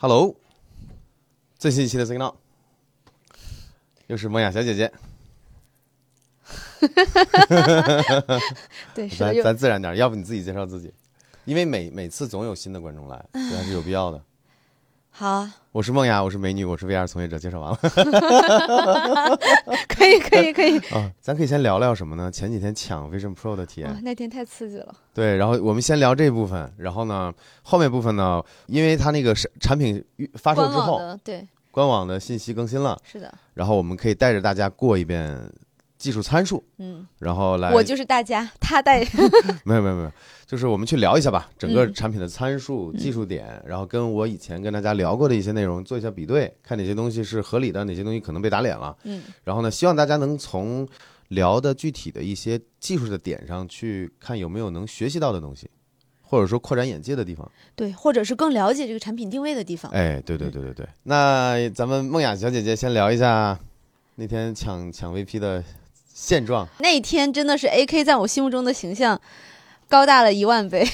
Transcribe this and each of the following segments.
Hello，最新一期的 Signal，又是梦雅小姐姐，对，是的，又咱咱自然点，要不你自己介绍自己，因为每每次总有新的观众来，这还是有必要的。好啊，我是梦雅，我是美女，我是 VR 从业者，介绍完了 可以，可以，可以。啊，咱可以先聊聊什么呢？前几天抢 Vision Pro 的体验哇，，那天太刺激了。对，然后我们先聊这部分，然后呢，后面部分呢，因为它那个是产品发售之后，对，官网的信息更新了，是的，然后我们可以带着大家过一遍技术参数，嗯，然后来我就是大家，他带，没有没有没有，就是我们去聊一下吧，整个嗯产品的参数、嗯技术点，然后跟我以前跟大家聊过的一些内容做一下比对，看哪些东西是合理的，哪些东西可能被打脸了。嗯然后呢，希望大家能从聊的具体的一些技术的点上去看有没有能学习到的东西，或者说扩展眼界的地方。对，或者是更了解这个产品定位的地方。哎，对对对对对。那咱们梦雅小姐姐先聊一下那天抢抢 VP 的现状。那一天真的是 AK 在我心目中的形象高大了一万倍，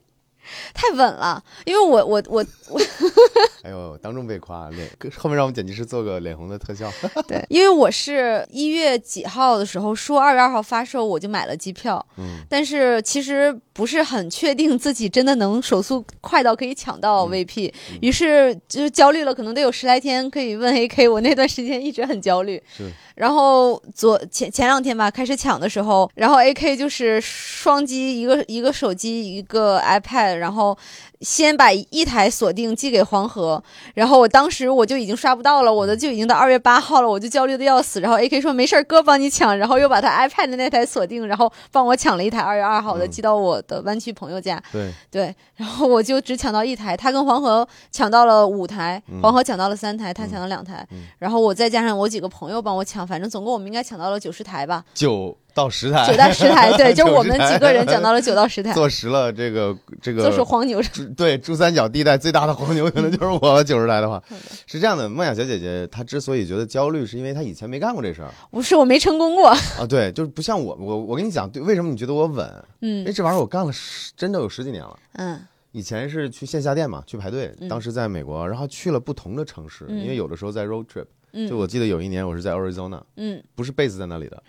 太稳了。因为我我我我 哎呦，当众被夸，脸 后面让我们剪辑师做个脸红的特效。对，因为我是一月几号的时候说二月二号发售，我就买了机票，嗯但是其实不是很确定自己真的能手速快到可以抢到嗯 VP，、嗯于是就是焦虑了，可能得有十来天。可以问 AK，我那段时间一直很焦虑。是然后昨前前两天吧，开始抢的时候，然后 AK 就是双击，一个一个手机，一个 iPad，然后先把一台锁定寄给黄河，然后我当时我就已经刷不到了，我的就已经到二月八号了，我就焦虑的要死。然后 AK 说没事儿，哥帮你抢，然后又把他 iPad 的那台锁定，然后帮我抢了一台二月二号的，嗯寄到我的湾区朋友家。对，对，然后我就只抢到一台，他跟黄河抢到了五台，嗯黄河抢到了三台，他嗯抢了两台，嗯然后我再加上我几个朋友帮我抢，反正总共我们应该抢到了九十台吧，九到十台，九到十台，对，就是我们几个人讲到了九到十台，坐实了这个这个就是黄牛。对珠三角地带最大的黄牛，可能就是我九十台的话，是这样的。梦雅小姐姐她之所以觉得焦虑，是因为她以前没干过这事儿。不是我没成功过，啊。对，就是不像我，我我跟你讲，对，为什么你觉得我稳？因为嗯这玩意儿我干了十，真的有十几年了。嗯。以前是去线下店嘛，去排队，嗯。当时在美国，然后去了不同的城市，嗯。因为有的时候在 road trip，嗯，就我记得有一年我是在 Arizona，嗯。不是 base 在那里的，呃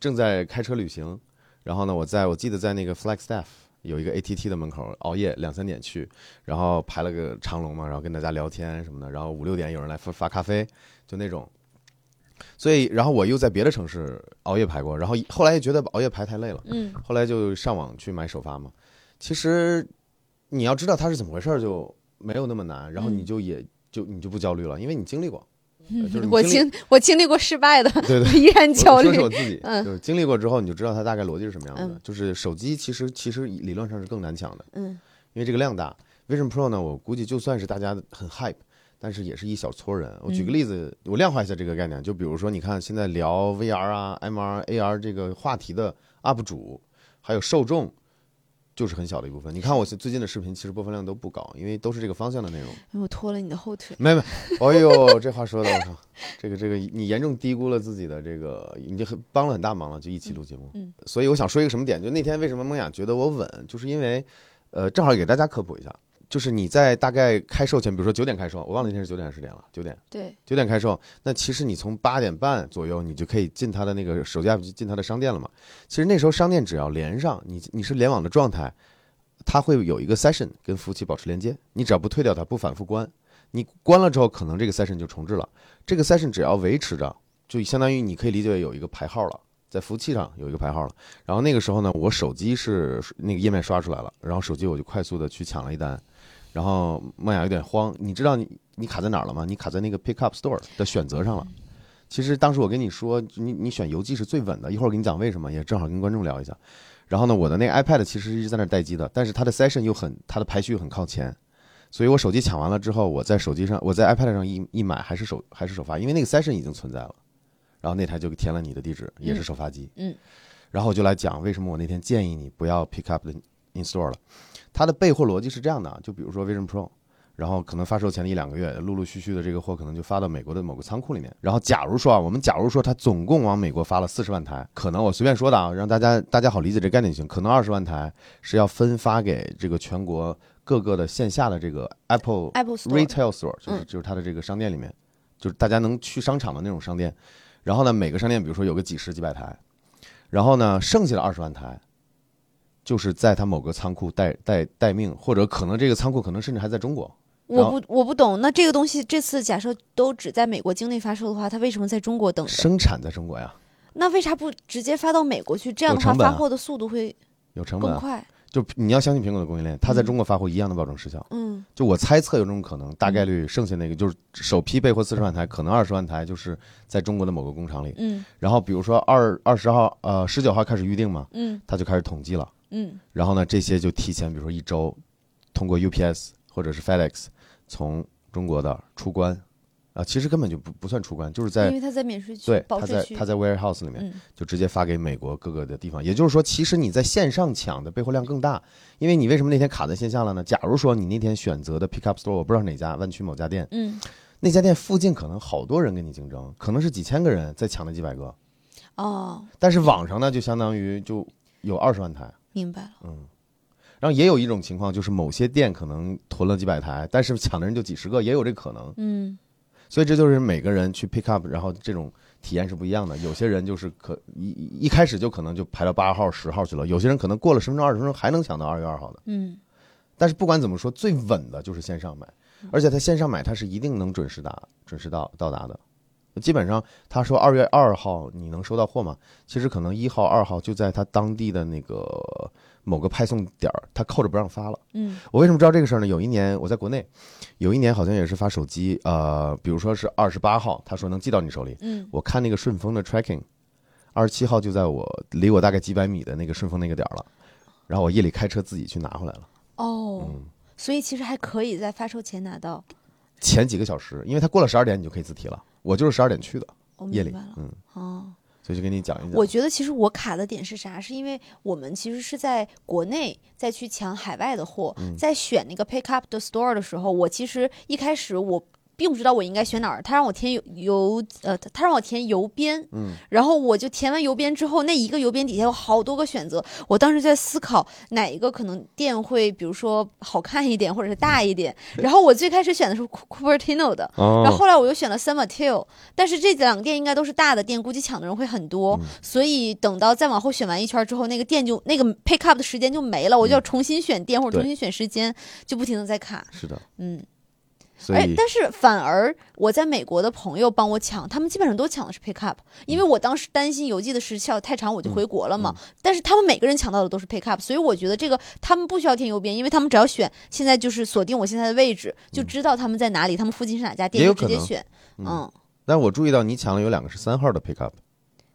正在开车旅行，然后呢，我在我记得在那个 Flagstaff 有一个 ATT 的门口熬夜两三点去，然后排了个长龙嘛，然后跟大家聊天什么的，然后五六点有人来发发咖啡，就那种。所以，然后我又在别的城市熬夜排过，然后后来又觉得熬夜排太累了，嗯后来就上网去买首发嘛。其实你要知道它是怎么回事，就没有那么难，然后你嗯就也就你就不焦虑了，因为你经历过。就是我经我经历过失败的，对对，依然焦虑我说是。我自己，嗯就是经历过之后，你就知道它大概逻辑是什么样子的。嗯就是手机其实其实理论上是更难抢的，嗯因为这个量大。Vision Pro 呢，我估计就算是大家很 hype，但是也是一小撮人。我举个嗯例子，我量化一下这个概念，就比如说，你看现在聊 VR 啊、MR、AR 这个话题的 UP 主，还有受众。就是很小的一部分。你看我最近的视频，其实播放量都不高，因为都是这个方向的内容。因为我拖了你的后腿。没没，哎呦，这话说的，我靠，这个这个，你严重低估了自己的这个，你就很帮了很大忙了，就一起录节目。嗯所以我想说一个什么点，就那天为什么梦雅觉得我稳，就是因为，呃，正好给大家科普一下，就是你在大概开售前，比如说九点开售，我忘了那天是九点还是十点了，九点对，九点开售，那其实你从八点半左右，你就可以进他的那个手机 app 进他的商店了嘛。其实那时候商店只要连上，你你是联网的状态，它会有一个 session 跟服务器保持连接，你只要不退掉它，不反复关，你关了之后，可能这个 session 就重置了。这个 session 只要维持着，就相当于你可以理解为有一个排号了。在服务器上有一个排号了，然后那个时候呢，我手机是那个页面刷出来了，然后手机我就快速的去抢了一单，然后梦雅有点慌，你知道你你卡在哪儿了吗？你卡在那个 Pick Up Store 的选择上了。其实当时我跟你说，你你选邮寄是最稳的，一会儿我给你讲为什么，也正好跟观众聊一下。然后呢，我的那个 iPad 其实一直在那待机的，但是它的 session 又很，它的排序很靠前，所以我手机抢完了之后，我在手机上，我在 iPad 上一一买还是首还是首发，因为那个 session 已经存在了，然后那台就填了你的地址，也是首发机，嗯，然后我就来讲为什么我那天建议你不要 pick up the in store 了，它的备货逻辑是这样的啊，就比如说 Vision Pro。然后可能发售前的一两个月，陆陆续续的这个货可能就发到美国的某个仓库里面。然后假如说啊，我们假如说它总共往美国发了四十万台，可能我随便说的啊，让大家大家好理解这概念就行。可能二十万台是要分发给这个全国各个的线下的这个 Apple Apple Retail Store，就是嗯就是它的这个商店里面，就是大家能去商场的那种商店。然后呢，每个商店比如说有个几十几百台，然后呢，剩下的二十万台，就是在他某个仓库待待待命，或者可能这个仓库可能甚至还在中国。我不我不懂，那这个东西这次假设都只在美国境内发售的话，它为什么在中国等着？生产在中国呀，那为啥不直接发到美国去？这样的话，发货的速度会有成本啊。更快。就你要相信苹果的供应链，它在嗯中国发货一样的保证时效。嗯就我猜测有这种可能，大概率剩下那个就是首批备货四十万台，可能二十万台就是在中国的某个工厂里。嗯然后比如说二二十号呃十九号开始预定嘛，嗯他就开始统计了。嗯然后呢，这些就提前，比如说一周，通过 UPS 或者是 FedEx 从中国的出关，啊，其实根本就不不算出关，就是在因为他在免税区、对。他在他在 warehouse 里面嗯就直接发给美国各个的地方。也就是说，其实你在线上抢的备货量更大，因为你为什么那天卡在线下了呢？假如说你那天选择的 pickup store，我不知道哪家，湾区某家店，嗯那家店附近可能好多人跟你竞争，可能是几千个人在抢那几百个，哦，但是网上呢，就相当于就有二十万台。明白了。嗯然后也有一种情况，就是某些店可能囤了几百台，但是抢的人就几十个，也有这可能。嗯所以这就是每个人去 pick up，然后这种体验是不一样的。有些人就是可一一开始就可能就排到八号、十号去了，有些人可能过了十分钟、二十分钟还能抢到二月二号的。嗯但是不管怎么说，最稳的就是线上买，而且他线上买他是一定能准时达、准时到到达的。基本上他说二月二号你能收到货吗？其实可能一号、二号就在他当地的那个某个派送点儿，他扣着不让发了。嗯我为什么知道这个事儿呢？有一年我在国内，有一年好像也是发手机，呃，比如说是二十八号，他说能寄到你手里，嗯我看那个顺丰的 tracking，二十七号就在我离我大概几百米的那个顺丰那个点儿了，然后我夜里开车自己去拿回来了。哦，嗯，所以其实还可以在发售前拿到。前几个小时，因为他过了十二点你就可以自提了，我就是十二点去的，我夜里嗯，哦，所以就给你讲一讲。我觉得其实我卡的点是啥？是因为我们其实是在国内再去抢海外的货，嗯在选那个 pick up the store 的时候，我其实一开始我。并不知道我应该选哪儿，他让我填邮邮呃，他让我填邮编，嗯，然后我就填完邮编之后，那一个邮编底下有好多个选择，我当时在思考哪一个可能店会，比如说好看一点，或者是大一点。然后我最开始选的是 Cu- Cupertino 的，哦。然后后来我又选了 San Mateo，但是这两个店应该都是大的店，估计抢的人会很多，嗯。所以等到再往后选完一圈之后，那个店就那个 pick up 的时间就没了，我就要重新选店或者重新选时间，就不停的在卡。是的，嗯，哎，所以但是反而我在美国的朋友帮我抢，他们基本上都抢的是 pick up，因为我当时担心邮寄的时效太长，我就回国了嘛。嗯但是他们每个人抢到的都是 pick up，所以我觉得这个他们不需要填邮编，因为他们只要选现在就是锁定我现在的位置，就知道他们在哪里，他们附近是哪家店，就直接选。嗯嗯，但我注意到你抢了有两个是三号的 pickup，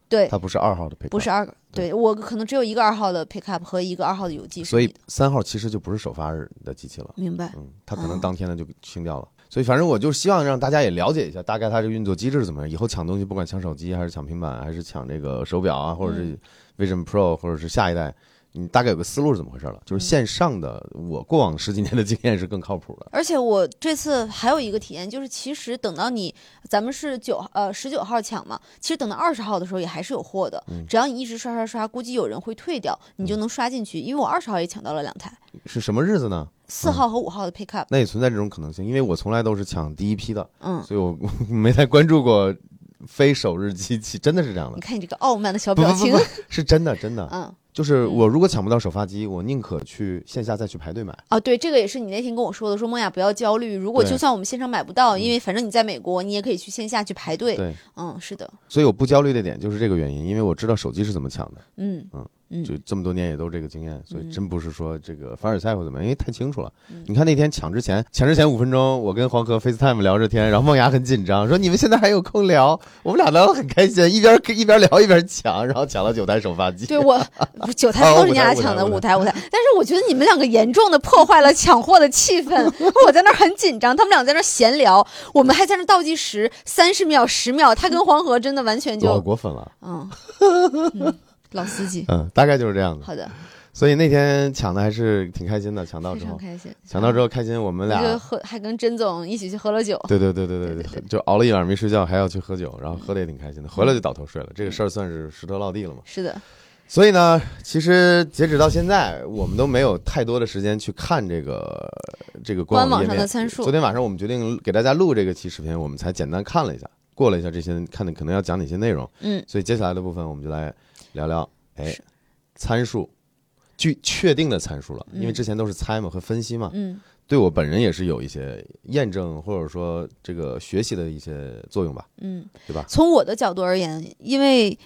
对，它不是二号的 pickup，不是二个，对我可能只有一个二号的 pick up 和一个二号的邮寄所以三号其实就不是首发日的机器了。明白。嗯，它可能哦当天的就清掉了。所以反正我就希望让大家也了解一下，大概它这个运作机制是怎么样。以后抢东西，不管抢手机还是抢平板，还是抢这个手表啊，或者是 Vision Pro，或者是下一代，你大概有个思路是怎么回事了。就是线上的，我过往十几年的经验是更靠谱的。而且我这次还有一个体验，就是其实等到你，咱们是九呃十九号抢嘛，其实等到二十号的时候也还是有货的，嗯只要你一直刷刷刷，估计有人会退掉，你就能刷进去。因为我二十号也抢到了两台，是什么日子呢？四号和五号的 pick up，那也存在这种可能性，因为我从来都是抢第一批的，嗯，所以我 没太关注过非首日机器，真的是这样的。你。看你这个傲慢的小表情。不不不，不，是真的真的，嗯。就是我如果抢不到首发机，我宁可去线下再去排队买。啊，对，这个也是你那天跟我说的，说梦雅不要焦虑，如果就算我们线上买不到，因为反正你在美国，你也可以去线下去排队。对，嗯，是的，所以我不焦虑的点就是这个原因，因为我知道手机是怎么抢的，嗯嗯嗯就这么多年也都这个经验，所以嗯真不是说这个凡尔赛或怎么样，因为太清楚了嗯。你看那天抢之前，抢之前五分钟，我跟黄河 FaceTime 聊着天，然后梦雅很紧张，说你们现在还有空聊，我们俩聊得很开心，一边一边聊一边抢，然后抢了九台首发机。对我九台都是你俩抢的，五台五台。但是我觉得你们两个严重的破坏了抢货的气氛。我在那儿很紧张，他们俩在那儿闲聊，我们还在那儿倒计时，三十秒、十秒。他跟黄河真的完全老就过分了，嗯嗯老司机。嗯，大概就是这样的。好的，所以那天抢的还是挺开心的，抢到之后，开心。抢到之后开心，我们俩。喝，还跟甄总一起去喝了酒。对对对对对对对就熬了一晚上没睡觉，还要去喝酒，然后喝的也挺开心的。回来就倒头睡了，这个事儿算是石头落地了嘛。是的，所以呢，其实截止到现在，我们都没有太多的时间去看这个这个官网网上的参数。昨天晚上我们决定给大家录这个期视频，我们才简单看了一下，过了一下这些，看的可能要讲哪些内容。嗯，所以接下来的部分我们就来聊聊，哎，参数，具确定的参数了，嗯。因为之前都是猜嘛和分析嘛，嗯。对我本人也是有一些验证或者说这个学习的一些作用吧，嗯，对吧？从我的角度而言，因为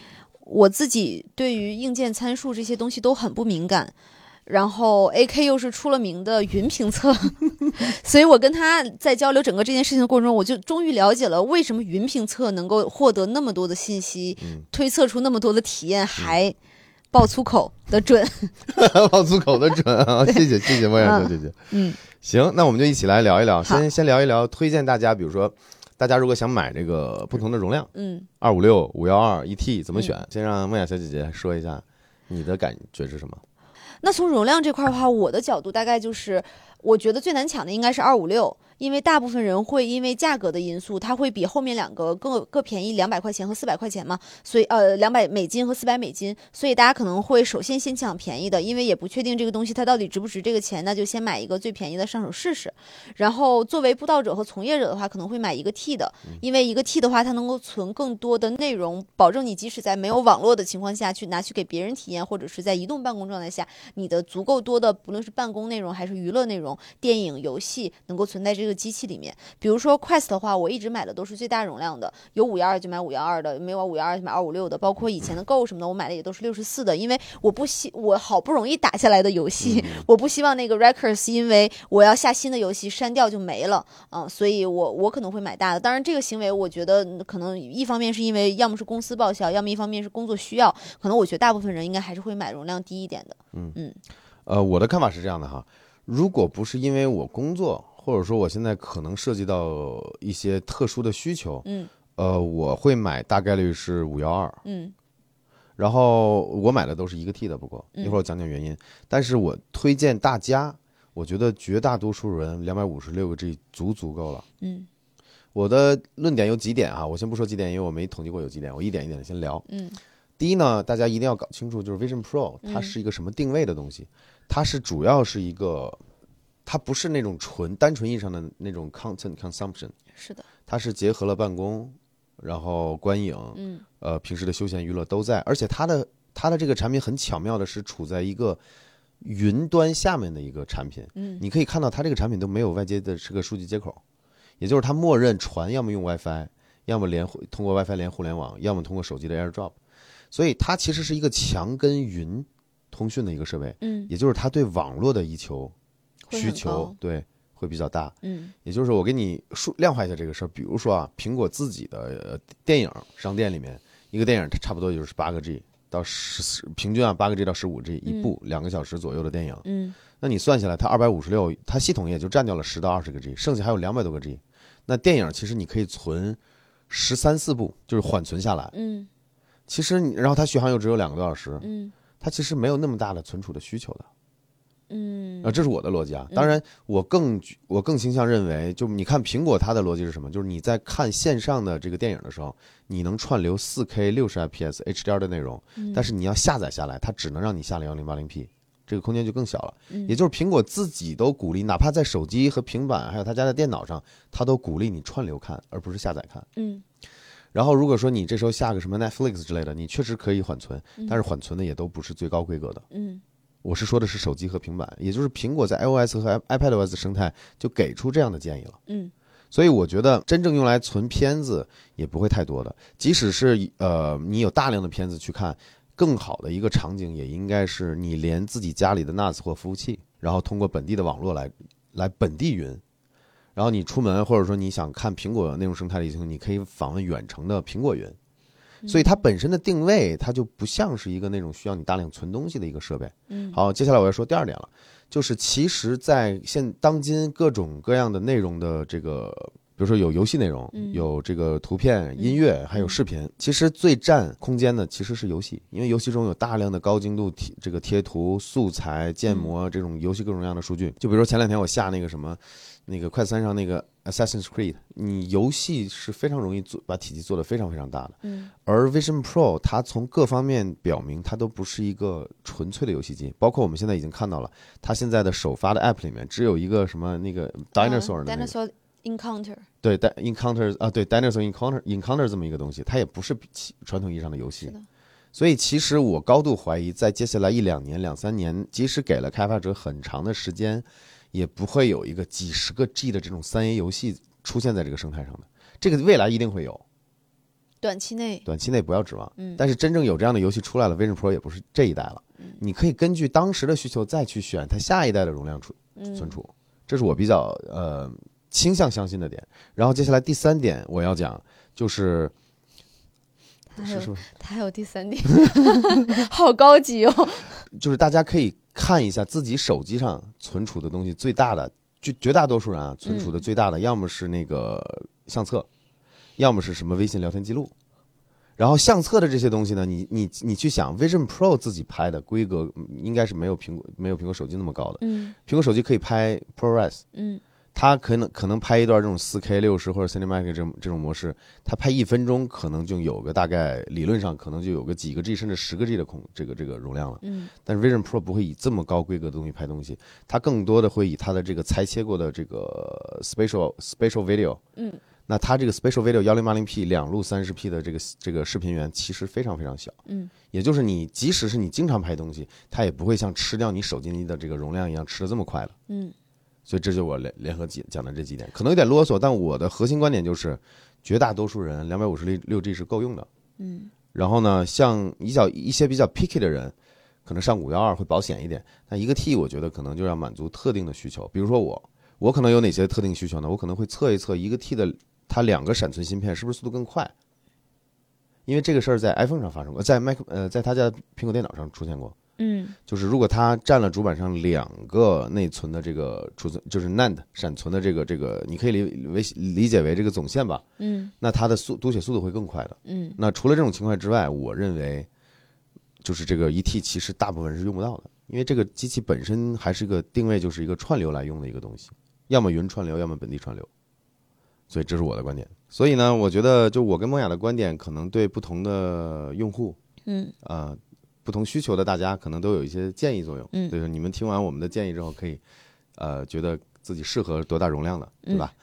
我自己对于硬件参数这些东西都很不敏感。然后 A K 又是出了名的云评测，所以我跟他在交流整个这件事情的过程中，我就终于了解了为什么云评测能够获得那么多的信息，嗯推测出那么多的体验，还爆粗口的准。爆粗口的准啊！谢谢谢谢莫亚小姐姐。嗯行，那我们就一起来聊一聊，先先聊一聊，推荐大家，比如说，大家如果想买这个不同的容量，嗯，二五六、五幺二、一 T 怎么选？先让梦雅小姐姐说一下你的感觉是什么？那从容量这块的话，我的角度大概就是，我觉得最难抢的应该是二五六，因为大部分人会因为价格的因素，它会比后面两个更各便宜两百块钱和四百块钱嘛，所以呃两百美金和四百美金，所以大家可能会首先先抢便宜的，因为也不确定这个东西它到底值不值这个钱，那就先买一个最便宜的上手试试。然后作为布道者和从业者的话，可能会买一个 T 的，因为一个 T 的话，它能够存更多的内容，保证你即使在没有网络的情况下去拿去给别人体验，或者是在移动办公状态下，你的足够多的不论是办公内容还是娱乐内容、电影、游戏能够存在这个机器里面。比如说 Quest 的话，我一直买的都是最大容量的，有五幺二就买五幺二的，没有五幺二就买二五六的，包括以前的 Go 什么的，我买的也都是六十四的，因为我不希我好不容易打下来的游戏，我不希望那个 Records 因为我要下新的游戏删掉就没了，嗯，所以我我可能会买大的。当然，这个行为我觉得可能一方面是因为要么是公司报销，要么一方面是工作需要，可能我觉得大部分人应该还是会买容量低一点的。嗯嗯呃，我的看法是这样的哈，如果不是因为我工作，或者说我现在可能涉及到一些特殊的需求，嗯呃，我会买大概率是五幺二，嗯然后我买的都是一个 T 的，不过嗯一会儿我讲讲原因。但是我推荐大家，我觉得绝大多数人两百五十六个 G 足足够了。嗯我的论点有几点啊，我先不说几点，因为我没统计过有几点，我一点一点的先聊。嗯第一呢，大家一定要搞清楚，就是 Vision Pro 它嗯是一个什么定位的东西，它是主要是一个，它不是那种纯单纯意义上的那种 content consumption，是的，它是结合了办公，然后观影，嗯。呃，平时的休闲娱乐都在，而且它的它的这个产品很巧妙的是处在一个云端下面的一个产品，嗯。你可以看到它这个产品都没有外接的这个数据接口，也就是它默认传要么用 WiFi，要么连通过 WiFi 连互联网，要么通过手机的 AirDrop，所以它其实是一个强跟云通讯的一个设备，嗯。也就是它对网络的一求需求对会比较大。嗯也就是我给你数量化一下这个事儿，比如说啊，苹果自己的呃电影商店里面，一个电影它差不多就是八个 G 到十四，平均啊八个 G 到十五 G 一部，两个小时左右的电影。嗯那你算下来，它二百五十六，它系统也就占掉了十到二十个 G，剩下还有两百多个 G。那电影其实你可以存十三四部，就是缓存下来。嗯其实你，然后它续航又只有两个多小时，嗯它其实没有那么大的存储的需求的。嗯啊，这是我的逻辑啊。当然，我更我更倾向认为，就你看苹果它的逻辑是什么？就是你在看线上的这个电影的时候，你能串流 4K 六十 fps HDR 的内容，嗯但是你要下载下来，它只能让你下来 1080P，这个空间就更小了。嗯也就是苹果自己都鼓励，哪怕在手机和平板还有他家的电脑上，它都鼓励你串流看，而不是下载看。嗯然后如果说你这时候下个什么 Netflix 之类的，你确实可以缓存，但是缓存的也都不是最高规格的。嗯我是说的是手机和平板，也就是苹果在 iOS 和 iPadOS 生态就给出这样的建议了。嗯所以我觉得真正用来存片子也不会太多的，即使是呃你有大量的片子去看，更好的一个场景也应该是你连自己家里的 NAS 或服务器，然后通过本地的网络来来本地云，然后你出门或者说你想看苹果内容生态的系统，你可以访问远程的苹果云。所以它本身的定位，它就不像是一个那种需要你大量存东西的一个设备。嗯好，接下来我要说第二点了，就是其实，在现当今各种各样的内容的这个比如说有游戏内容，嗯有这个图片、音乐，还有视频。其实最占空间的其实是游戏，因为游戏中有大量的高精度贴这个贴图、素材、建模这种游戏各种各样的数据。就比如说前两天我下那个什么，那个快三上那个 Assassin's Creed，你游戏是非常容易做把体积做得非常非常大的。嗯。而 Vision Pro 它从各方面表明，它都不是一个纯粹的游戏机，包括我们现在已经看到了，它现在的首发的 App 里面只有一个什么那个 Dinosaur 的那个，啊 dinosaur encounter，对 Encounter 啊，对 Dinosaur Encounter Encounter 这么一个东西，它也不是传统意义上的游戏所以其实我高度怀疑，在接下来一两年、两三年，即使给了开发者很长的时间，也不会有一个几十个 G 的这种三 A 游戏出现在这个生态上的。这个未来一定会有，短期内，短期内不要指望。嗯但是真正有这样的游戏出来了，Vision Pro 也不是这一代了。你可以根据当时的需求再去选它下一代的容量储嗯存储，这是我比较呃倾向相信的点。然后接下来第三点我要讲就是它还有是说它还有第三点，好高级哦。就是大家可以看一下自己手机上存储的东西最大的，绝绝大多数人啊存储的最大的，要么是那个相册，要么是什么微信聊天记录。然后相册的这些东西呢，你你你去想，Vision Pro 自己拍的规格嗯应该是没有苹果没有苹果手机那么高的，嗯。苹果手机可以拍 ProRes，嗯它可能可能拍一段这种四 K 六十或者 Cinematic 这种这种模式，它拍一分钟可能就有个大概理论上可能就有个几个 G 甚至十个 G 的空这个这个容量了。嗯但是 Vision Pro 不会以这么高规格的东西拍东西，它更多的会以它的这个裁切过的这个 spatial spatial video。嗯，那它这个 spatial video 幺零八零 P 两路三十 P 的这个这个视频源其实非常非常小。嗯，也就是你即使是你经常拍东西，它也不会像吃掉你手机里的这个容量一样吃的这么快了。嗯所以这就是我联联合几讲的这几点，可能有点啰嗦，但我的核心观点就是，绝大多数人两百五十六六 G 是够用的。嗯然后呢，像比较一些比较 picky 的人，可能上五幺二会保险一点。那一个 T 我觉得可能就要满足特定的需求，比如说我，我可能有哪些特定需求呢？我可能会测一测一个 T 的它两个闪存芯片是不是速度更快，因为这个事儿在 iPhone 上发生过，在 Mac 呃在他家的苹果电脑上出现过。嗯就是如果它占了主板上两个内存的这个储存，就是 NAND 闪存的这个这个，你可以理为理解为这个总线吧，嗯那它的速读写速度会更快的。嗯那除了这种情况之外，我认为就是这个一 T 其实大部分是用不到的，因为这个机器本身还是一个定位就是一个串流来用的一个东西，要么云串流，要么本地串流。所以这是我的观点。所以呢，我觉得就我跟梦雅的观点，可能对不同的用户，嗯呃，不同需求的大家，可能都有一些建议作用。嗯。就是你们听完我们的建议之后，可以呃觉得自己适合多大容量的，对吧？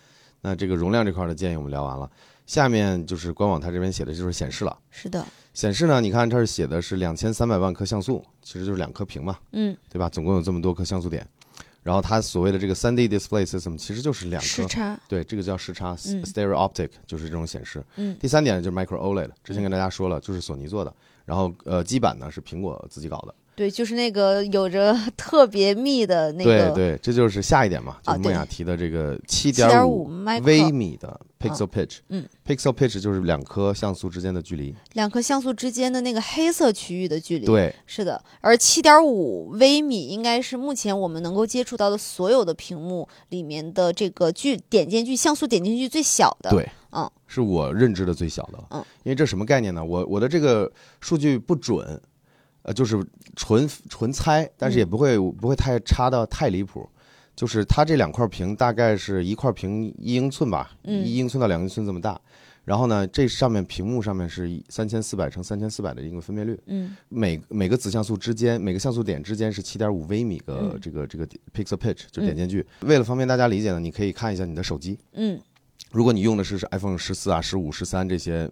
那这个容量这块的建议我们聊完了，下面就是官网它这边写的就是显示了。是的，显示呢，你看这儿写的是两千三百万颗像素，其实就是两颗屏嘛，嗯。对吧？总共有这么多颗像素点，然后它所谓的这个三 D display system 其实就是两颗，时差，对，这个叫时差、嗯。stereo optic，就是这种显示。嗯。第三点就是 micro OLED，之前跟大家说了，就是索尼做的，然后呃基板呢是苹果自己搞的，对，就是那个有着 特别密的那个对对，这就是下一点嘛，就啊是梦雅提的这个七七点点五微米的 pixel pitch，嗯，pixel pitch 就是两颗像素之间的距离，两颗像素之间的那个黑色区域的距离。，对，是的。而七点五微米应该是目前我们能够接触到的所有的屏幕里面的这个距点间距像素点间距最小的。对，嗯，是我认知的最小的。嗯，因为这什么概念呢？我我的这个数据不准，呃，就是纯纯猜，但是也不会、不会太差到太离谱。就是它这两块屏大概是一块屏一英寸吧，嗯一英寸到两英寸这么大。然后呢，这上面屏幕上面是三千四百乘三千四百的一个分辨率，嗯每每个子像素之间，每个像素点之间是七点五微米个嗯这个这个 pixel pitch，就是点间距。为了方便大家理解呢，你可以看一下你的手机，嗯如果你用的是 iPhone 十四啊、十五、十三这些，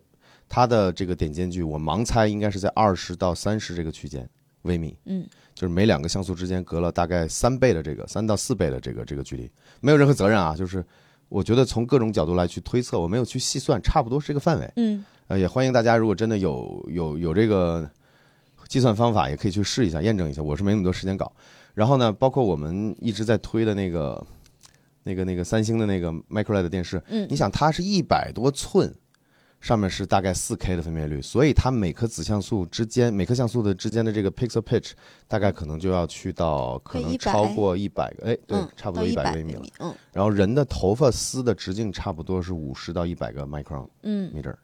它的这个点间距，我盲猜应该是在二十到三十这个区间微米，嗯就是每两个像素之间隔了大概三倍的这个三到四倍的这个这个距离，没有任何责任啊，就是我觉得从各种角度来去推测，我没有去细算，差不多是这个范围。嗯呃，也欢迎大家如果真的有有有这个计算方法，也可以去试一下验证一下。我是没那么多时间搞。然后呢，包括我们一直在推的那个那个那个三星的那个 MicroLED 电视，嗯你想它是一百多寸，上面是大概四 K 的分辨率，所以它每颗子像素之间，每颗像素的之间的这个 pixel pitch 大概可能就要去到可能超过一百个，哎，对，嗯，差不多一百百微米了。嗯然后人的头发丝的直径差不多是五十到一百个 micron 嗯。meter，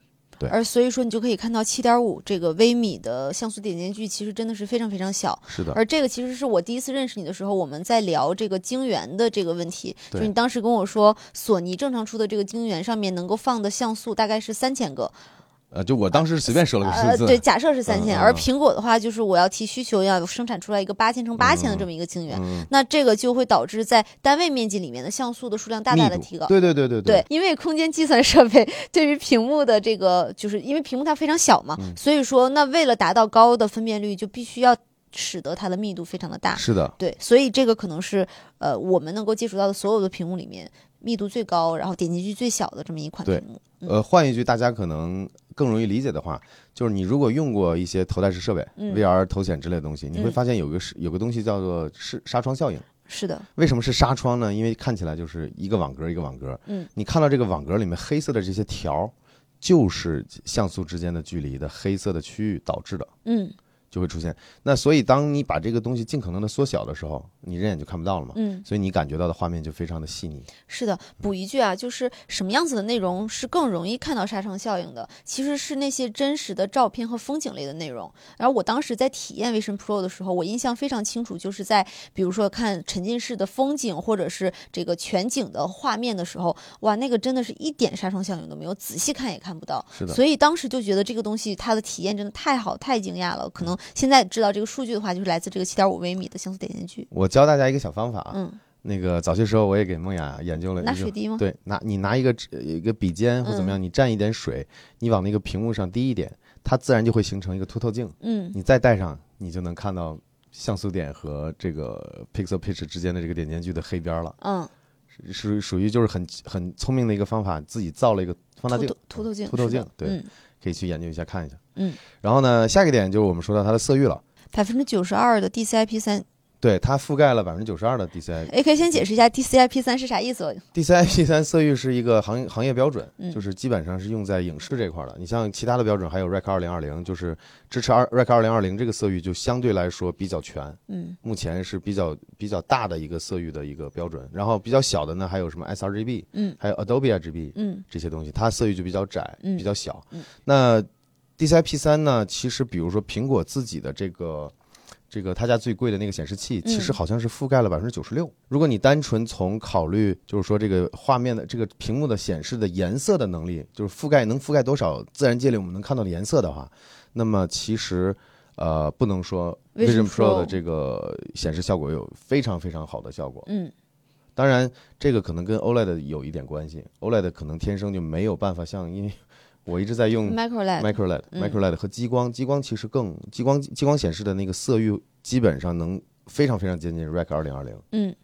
对而所以说，你就可以看到七点五这个微米的像素点间距，其实真的是非常非常小。是的，而这个其实是我第一次认识你的时候，我们在聊这个晶圆的这个问题。就对你当时跟我说，索尼正常出的这个晶圆上面能够放的像素大概是三千个，呃，就我当时随便说了个呃，数字，对，假设是三千、而苹果的话，就是我要提需求，要生产出来一个八千乘八千的这么一个晶圆，嗯，那这个就会导致在单位面积里面的像素的数量大大的提高。对对对对对，因为空间计算设备对于屏幕的这个，就是因为屏幕它非常小嘛，嗯所以说那为了达到高的分辨率，就必须要使得它的密度非常的大。是的，对，所以这个可能是呃我们能够接触到的所有的屏幕里面密度最高，然后点击率最小的这么一款屏幕。嗯呃，换一句大家可能更容易理解的话，就是你如果用过一些头戴式设备、嗯 VR 头显之类的东西，你会嗯发现有个是有个东西叫做是纱窗效应。是的，为什么是纱窗呢？因为看起来就是一个网格一个网格，嗯，你看到这个网格里面黑色的这些条，就是像素之间的距离的黑色的区域导致的。嗯就会出现。那所以，当你把这个东西尽可能的缩小的时候，你人眼就看不到了嘛。嗯，所以你感觉到的画面就非常的细腻。是的。补一句啊，就是什么样子的内容是更容易看到纱窗效应的？其实是那些真实的照片和风景类的内容。然后我当时在体验 Vision Pro 的时候，我印象非常清楚，就是在比如说看沉浸式的风景或者是这个全景的画面的时候，哇，那个真的是一点纱窗效应都没有，仔细看也看不到。是的，所以当时就觉得这个东西它的体验真的太好，太惊讶了。可能现在知道这个数据的话，就是来自这个七点五微米的像素点间距。我教大家一个小方法啊。嗯，那个早些时候我也给梦雅研究了，拿水滴吗？对，拿你拿一个纸一个笔尖或怎么样，你蘸一点水，你往那个屏幕上滴一点，它自然就会形成一个凸透镜。嗯你再戴上，你就能看到像素点和这个 pixel pitch 之间的这个点间距的黑边了。嗯，属于属于就是很很聪明的一个方法，自己造了一个放大镜凸透，镜，凸透镜对嗯，可以去研究一下看一下。嗯，然后呢，下一个点就是我们说到它的色域了，百分之九十二的 DCI-P 三对，它覆盖了百分之九十二的 DCI。，A 可以先解释一下 DCI-P 三是啥意思？DCI-P 三色域是一个行行业标准，嗯就是基本上是用在影视这块儿的。你像其他的标准，还有 Rec 二零二零，就是支持二 Rec 二零二零这个色域就相对来说比较全，嗯目前是比较比较大的一个色域的一个标准。然后比较小的呢，还有什么 sRGB，嗯还有 Adobe RGB，嗯这些东西，它色域就比较窄，嗯比较小。嗯那 DCI-P 三呢？其实比如说苹果自己的这个。这个他家最贵的那个显示器，嗯其实好像是覆盖了百分之九十六。如果你单纯从考虑，就是说这个画面的这个屏幕的显示的颜色的能力，就是覆盖能覆盖多少自然界里我们能看到的颜色的话，那么其实呃不能说 Vision Pro 的这个显示效果有非常非常好的效果。嗯当然，这个可能跟 OLED 有一点关系，OLED 可能天生就没有办法像，因为我一直在用，Micro LED，Micro LED、嗯。Micro LED 和激光，激光其实更激光激光显示的那个色域基本上能非常非常接近 Rec 二零二零，嗯。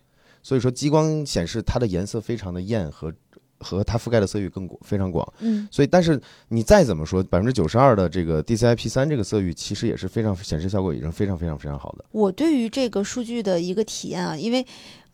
所以说激光显示它的颜色非常的艳和和它覆盖的色域更广非常广，嗯。所以但是你再怎么说百分之九十二的这个 DCI-P 三这个色域其实也是非常显示效果已经非常非常非常好的，我对于这个数据的一个体验啊，因为。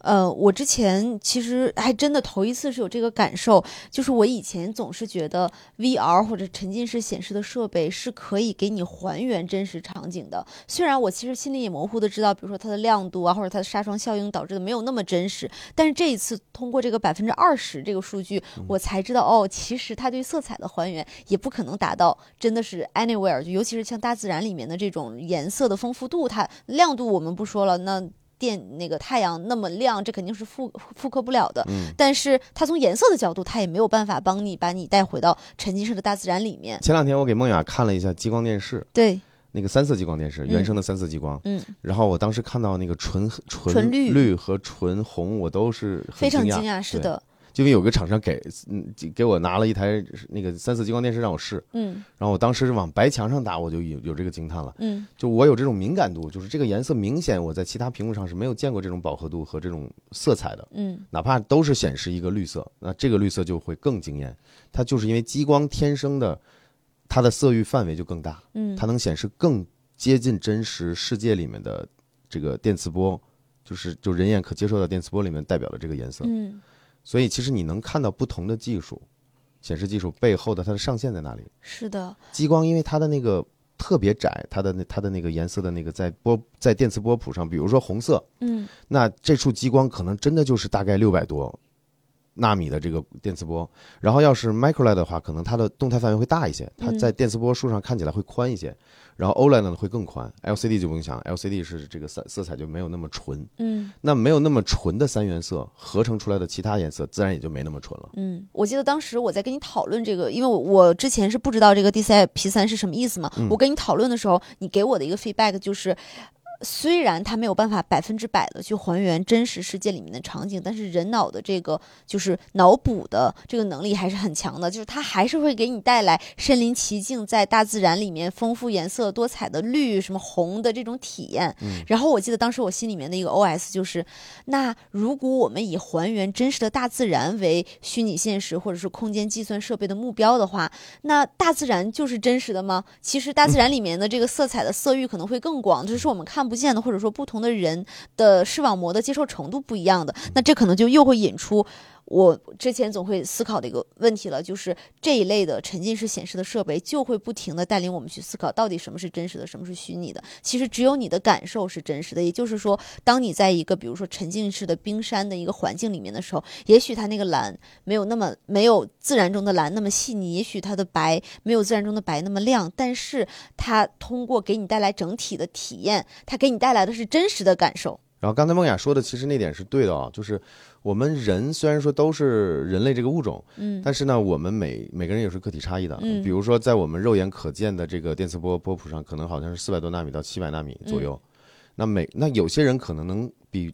呃，我之前其实还真的头一次是有这个感受，就是我以前总是觉得 VR 或者沉浸式显示的设备是可以给你还原真实场景的。虽然我其实心里也模糊的知道，比如说它的亮度啊，或者它的纱窗效应导致的没有那么真实，但是这一次通过这个百分之二十这个数据，我才知道哦，其实它对色彩的还原也不可能达到真的是 anywhere，就尤其是像大自然里面的这种颜色的丰富度，它亮度我们不说了，那。电那个太阳那么亮，这肯定是复复刻不了的。嗯，但是它从颜色的角度，它也没有办法帮你把你带回到沉浸式的大自然里面。前两天我给梦雅看了一下激光电视，对，那个三色激光电视，嗯原生的三色激光，嗯，然后我当时看到那个纯纯纯绿绿和纯红，我都是非常惊惊讶，是的，就因为有个厂商给嗯给我拿了一台那个三色激光电视让我试，嗯然后我当时是往白墙上打，我就有有这个惊叹了。嗯就我有这种敏感度，就是这个颜色明显我在其他屏幕上是没有见过这种饱和度和这种色彩的，嗯哪怕都是显示一个绿色，那这个绿色就会更惊艳。它就是因为激光天生的，它的色域范围就更大，嗯，它能显示更接近真实世界里面的这个电磁波，就是就人眼可接受的电磁波里面代表的这个颜色。嗯所以其实你能看到不同的技术，显示技术背后的它的上限在哪里？是的，激光因为它的那个特别窄，它的那它的那个颜色的那个在波在电磁波谱上，比如说红色，嗯那这束激光可能真的就是大概六百多纳米的这个电磁波，然后要是 microLED 的话，可能它的动态范围会大一些，它嗯在电磁波数上看起来会宽一些，然后 OLED 呢会更宽，LCD 就不用想，LCD 是这个色色彩就没有那么纯，嗯那没有那么纯的三原色合成出来的其他颜色，自然也就没那么纯了。嗯，我记得当时我在跟你讨论这个，因为我我之前是不知道这个 DCI-P 三是什么意思嘛，嗯我跟你讨论的时候，你给我的一个 feedback 就是。虽然它没有办法百分之百的去还原真实世界里面的场景，但是人脑的这个就是脑补的这个能力还是很强的，就是它还是会给你带来身临其境，在大自然里面丰富颜色多彩的绿、什么红的这种体验。然后我记得当时我心里面的一个 OS 就是，那如果我们以还原真实的大自然为虚拟现实或者是空间计算设备的目标的话，那大自然就是真实的吗？其实大自然里面的这个色彩的色域可能会更广，这是我们看不不见的，或者说不同的人的视网膜的接受程度不一样的，那这可能就又会引出。我之前总会思考的一个问题了，就是这一类的沉浸式显示的设备就会不停的带领我们去思考，到底什么是真实的，什么是虚拟的。其实只有你的感受是真实的，也就是说，当你在一个比如说沉浸式的冰山的一个环境里面的时候，也许它那个蓝没有那么没有自然中的蓝那么细腻，也许它的白没有自然中的白那么亮，但是它通过给你带来整体的体验，它给你带来的是真实的感受。然后刚才梦雅说的，其实那点是对的啊，就是我们人虽然说都是人类这个物种，嗯但是呢，我们每每个人也是个体差异的。嗯比如说，在我们肉眼可见的这个电磁波波谱上，可能好像是四百多纳米到七百纳米左右。那每那有些人可能能比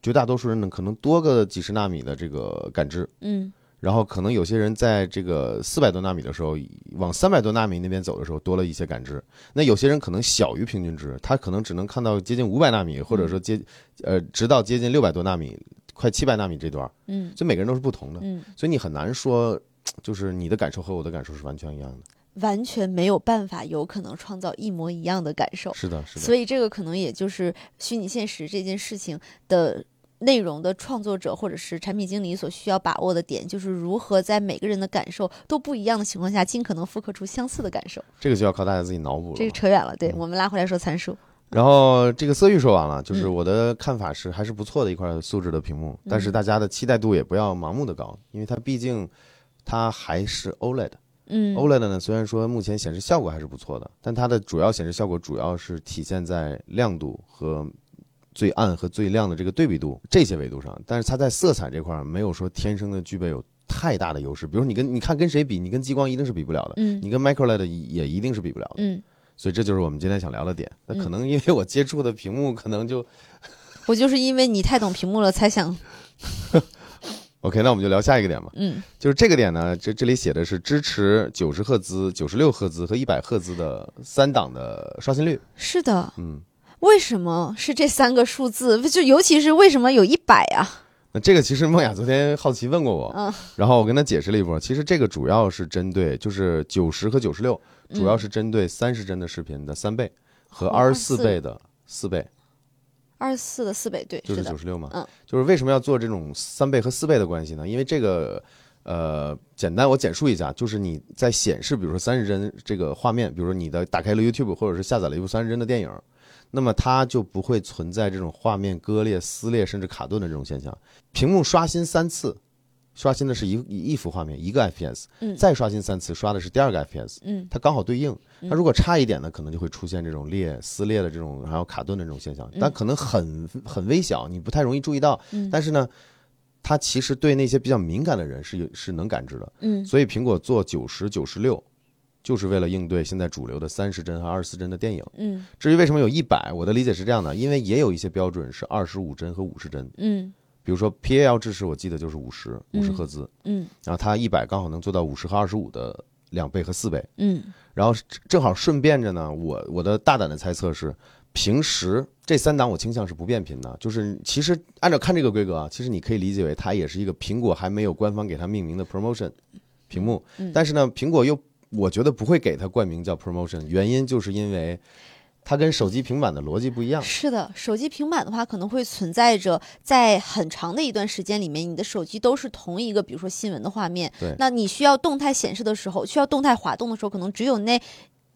绝大多数人能可能多个几十纳米的这个感知，嗯然后可能有些人在这个四百多纳米的时候，往三百多纳米那边走的时候多了一些感知。那有些人可能小于平均值，他可能只能看到接近五百纳米，或者说接呃直到接近六百多纳米，快七百纳米这段儿。嗯所以每个人都是不同的，嗯，所以你很难说，就是你的感受和我的感受是完全一样的。完全没有办法有可能创造一模一样的感受。是的，是的。所以这个可能也就是虚拟现实这件事情的内容的创作者或者是产品经理所需要把握的点，就是如何在每个人的感受都不一样的情况下，尽可能复刻出相似的感受。这个就要靠大家自己脑补了这个。扯远了，对我们拉回来说参数。然后这个色域说完了，就是嗯我的看法是还是不错的一块素质的屏幕，但是嗯大家的期待度也不要盲目的高，因为它毕竟它还是 OLED。嗯 OLED 呢，虽然说目前显示效果还是不错的，但它的主要显示效果主要是体现在亮度和最暗和最亮的这个对比度这些维度上，但是它在色彩这块儿没有说天生的具备有太大的优势。比如你跟你看跟谁比，你跟激光一定是比不了的，嗯你跟 MicroLED 也一定是比不了的。嗯，所以这就是我们今天想聊的点。那可嗯能因为我接触的屏幕可能就 我就是因为你太懂屏幕了，才想 OK，那我们就聊下一个点吧。嗯就是这个点呢，这这里写的是支持九十赫兹、九十六赫兹和一百赫兹的三档的刷新率。是的。嗯，为什么是这三个数字？就尤其是为什么有一百啊？那这个其实梦雅昨天好奇问过我，嗯然后我跟她解释了一波。其实这个主要是针对就是九十和九十六，主要是针对三十帧的视频的三倍和哦二十四24倍的四倍，二十四的四倍，对，就是的九十六嘛。嗯，就是为什么要做这种三倍和四倍的关系呢？因为这个。呃，简单我简述一下，就是你在显示，比如说三十帧这个画面，比如说你的打开了 YouTube 或者是下载了一部三十帧的电影，那么它就不会存在这种画面割裂、撕裂甚至卡顿的这种现象。屏幕刷新三次，刷新的是一一幅画面一个 FPS，嗯。再刷新三次，刷的是第二个 FPS，嗯。它刚好对应。它如果差一点呢，可能就会出现这种裂、撕裂的这种，还有卡顿的这种现象，但可能很很微小，你不太容易注意到。嗯。但是呢，它其实对那些比较敏感的人是有是能感知的。嗯。所以苹果做九十九十六，就是为了应对现在主流的三十帧和二十四帧的电影。嗯。至于为什么有一百，我的理解是这样的，因为也有一些标准是二十五帧和五十帧，嗯比如说 PAL 支持，我记得就是五十五十赫兹，嗯。然后它一百刚好能做到五十和二十五的两倍和四倍。嗯。然后正好顺便着呢，我我的大胆的猜测是，平时这三档我倾向是不变频的，就是其实按照看这个规格啊，其实你可以理解为它也是一个苹果还没有官方给它命名的 promotion 屏幕，嗯。但是呢，苹果又我觉得不会给它冠名叫 promotion，原因就是因为它跟手机、平板的逻辑不一样。是的，手机、平板的话，可能会存在着在很长的一段时间里面，你的手机都是同一个，比如说新闻的画面。对那你需要动态显示的时候，需要动态滑动的时候，可能只有那。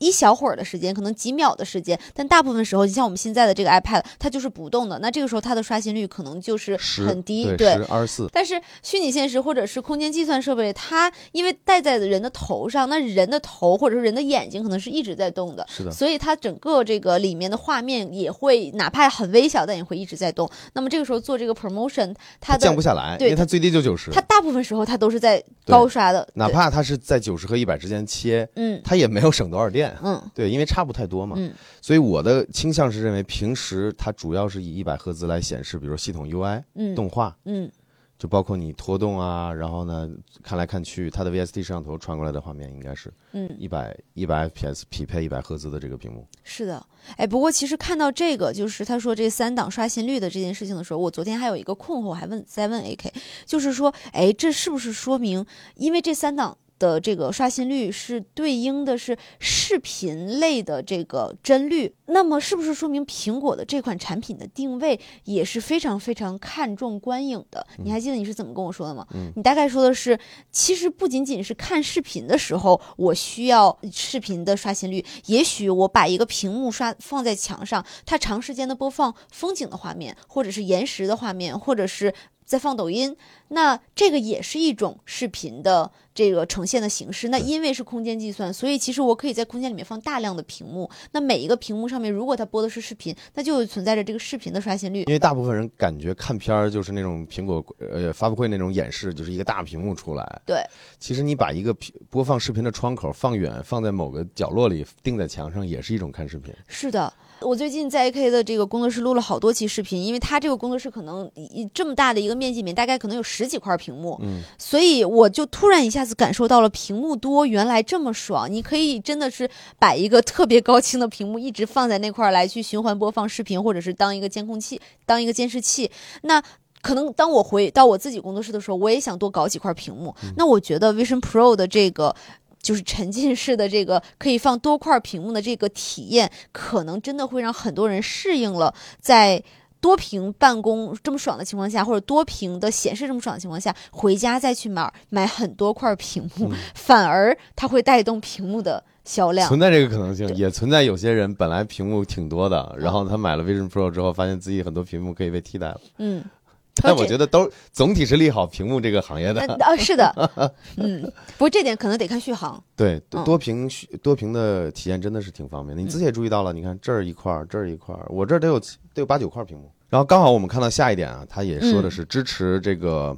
一小会儿的时间，可能几秒的时间，但大部分时候，你像我们现在的这个 iPad，它就是不动的。那这个时候它的刷新率可能就是很低，对，十二十四。但是虚拟现实或者是空间计算设备，它因为戴在人的头上，那人的头或者是人的眼睛可能是一直在动的，是的所以它整个这个里面的画面也会，哪怕很微小，但也会一直在动。那么这个时候做这个 promotion，它它的降不下来，对因为它最低就九十它。大部分时候它都是在高刷的，哪怕它是在九十和一百之间切，嗯它也没有省多少电。嗯对，因为差不太多嘛。嗯所以我的倾向是认为，平时它主要是以一百赫兹来显示，比如系统 UI、嗯动画，嗯就包括你拖动啊，然后呢看来看去，它的 VST 摄像头传过来的画面应该是嗯，一百一百 FPS 匹配一百赫兹的这个屏幕。是的，哎，不过其实看到这个，就是他说这三档刷新率的这件事情的时候，我昨天还有一个困惑，我还问在问 AK，就是说，哎，这是不是说明，因为这三档的这个刷新率是对应的是视频类的这个帧率，那么是不是说明苹果的这款产品的定位也是非常非常看重观影的？你还记得你是怎么跟我说的吗？嗯你大概说的是，其实不仅仅是看视频的时候，我需要视频的刷新率，也许我把一个屏幕刷放在墙上，它长时间的播放风景的画面，或者是延时的画面，或者是在放抖音，那这个也是一种视频的这个呈现的形式。那因为是空间计算，所以其实我可以在空间里面放大量的屏幕。那每一个屏幕上面，如果它播的是视频，那就存在着这个视频的刷新率因。为大部分人感觉看片儿就是那种苹果呃发布会那种演示，就是一个大屏幕出来。对，其实你把一个屏播放视频的窗口放远，放在某个角落里，钉在墙上，也是一种看视频。是的，我最近在 AK 的这个工作室录了好多期视频，因为他这个工作室可能一这么大的一个面积里面，大概可能有十几块屏幕，嗯，所以我就突然一下子感受到了屏幕多原来这么爽。你可以真的是把一个特别高清的屏幕一直放在那块儿来去循环播放视频，或者是当一个监控器、当一个监视器。那可能当我回到我自己工作室的时候，我也想多搞几块屏幕。那我觉得 Vision Pro 的这个。就是沉浸式的这个可以放多块屏幕的这个体验，可能真的会让很多人适应了在多屏办公这么爽的情况下，或者多屏的显示这么爽的情况下，回家再去买买很多块屏幕，嗯反而它会带动屏幕的销量。存在这个可能性，也存在有些人本来屏幕挺多的，然后他买了 Vision Pro 之后，发现自己很多屏幕可以被替代了。嗯，但我觉得都 总体是利好屏幕这个行业的。呃啊是的，嗯，不过这点可能得看续航。对，嗯多屏多屏的体验真的是挺方便的。你自己也注意到了，你看这儿一块儿，这儿一块儿，我这儿得有得有八九块屏幕。然后刚好我们看到下一点啊，它也说的是支持这个、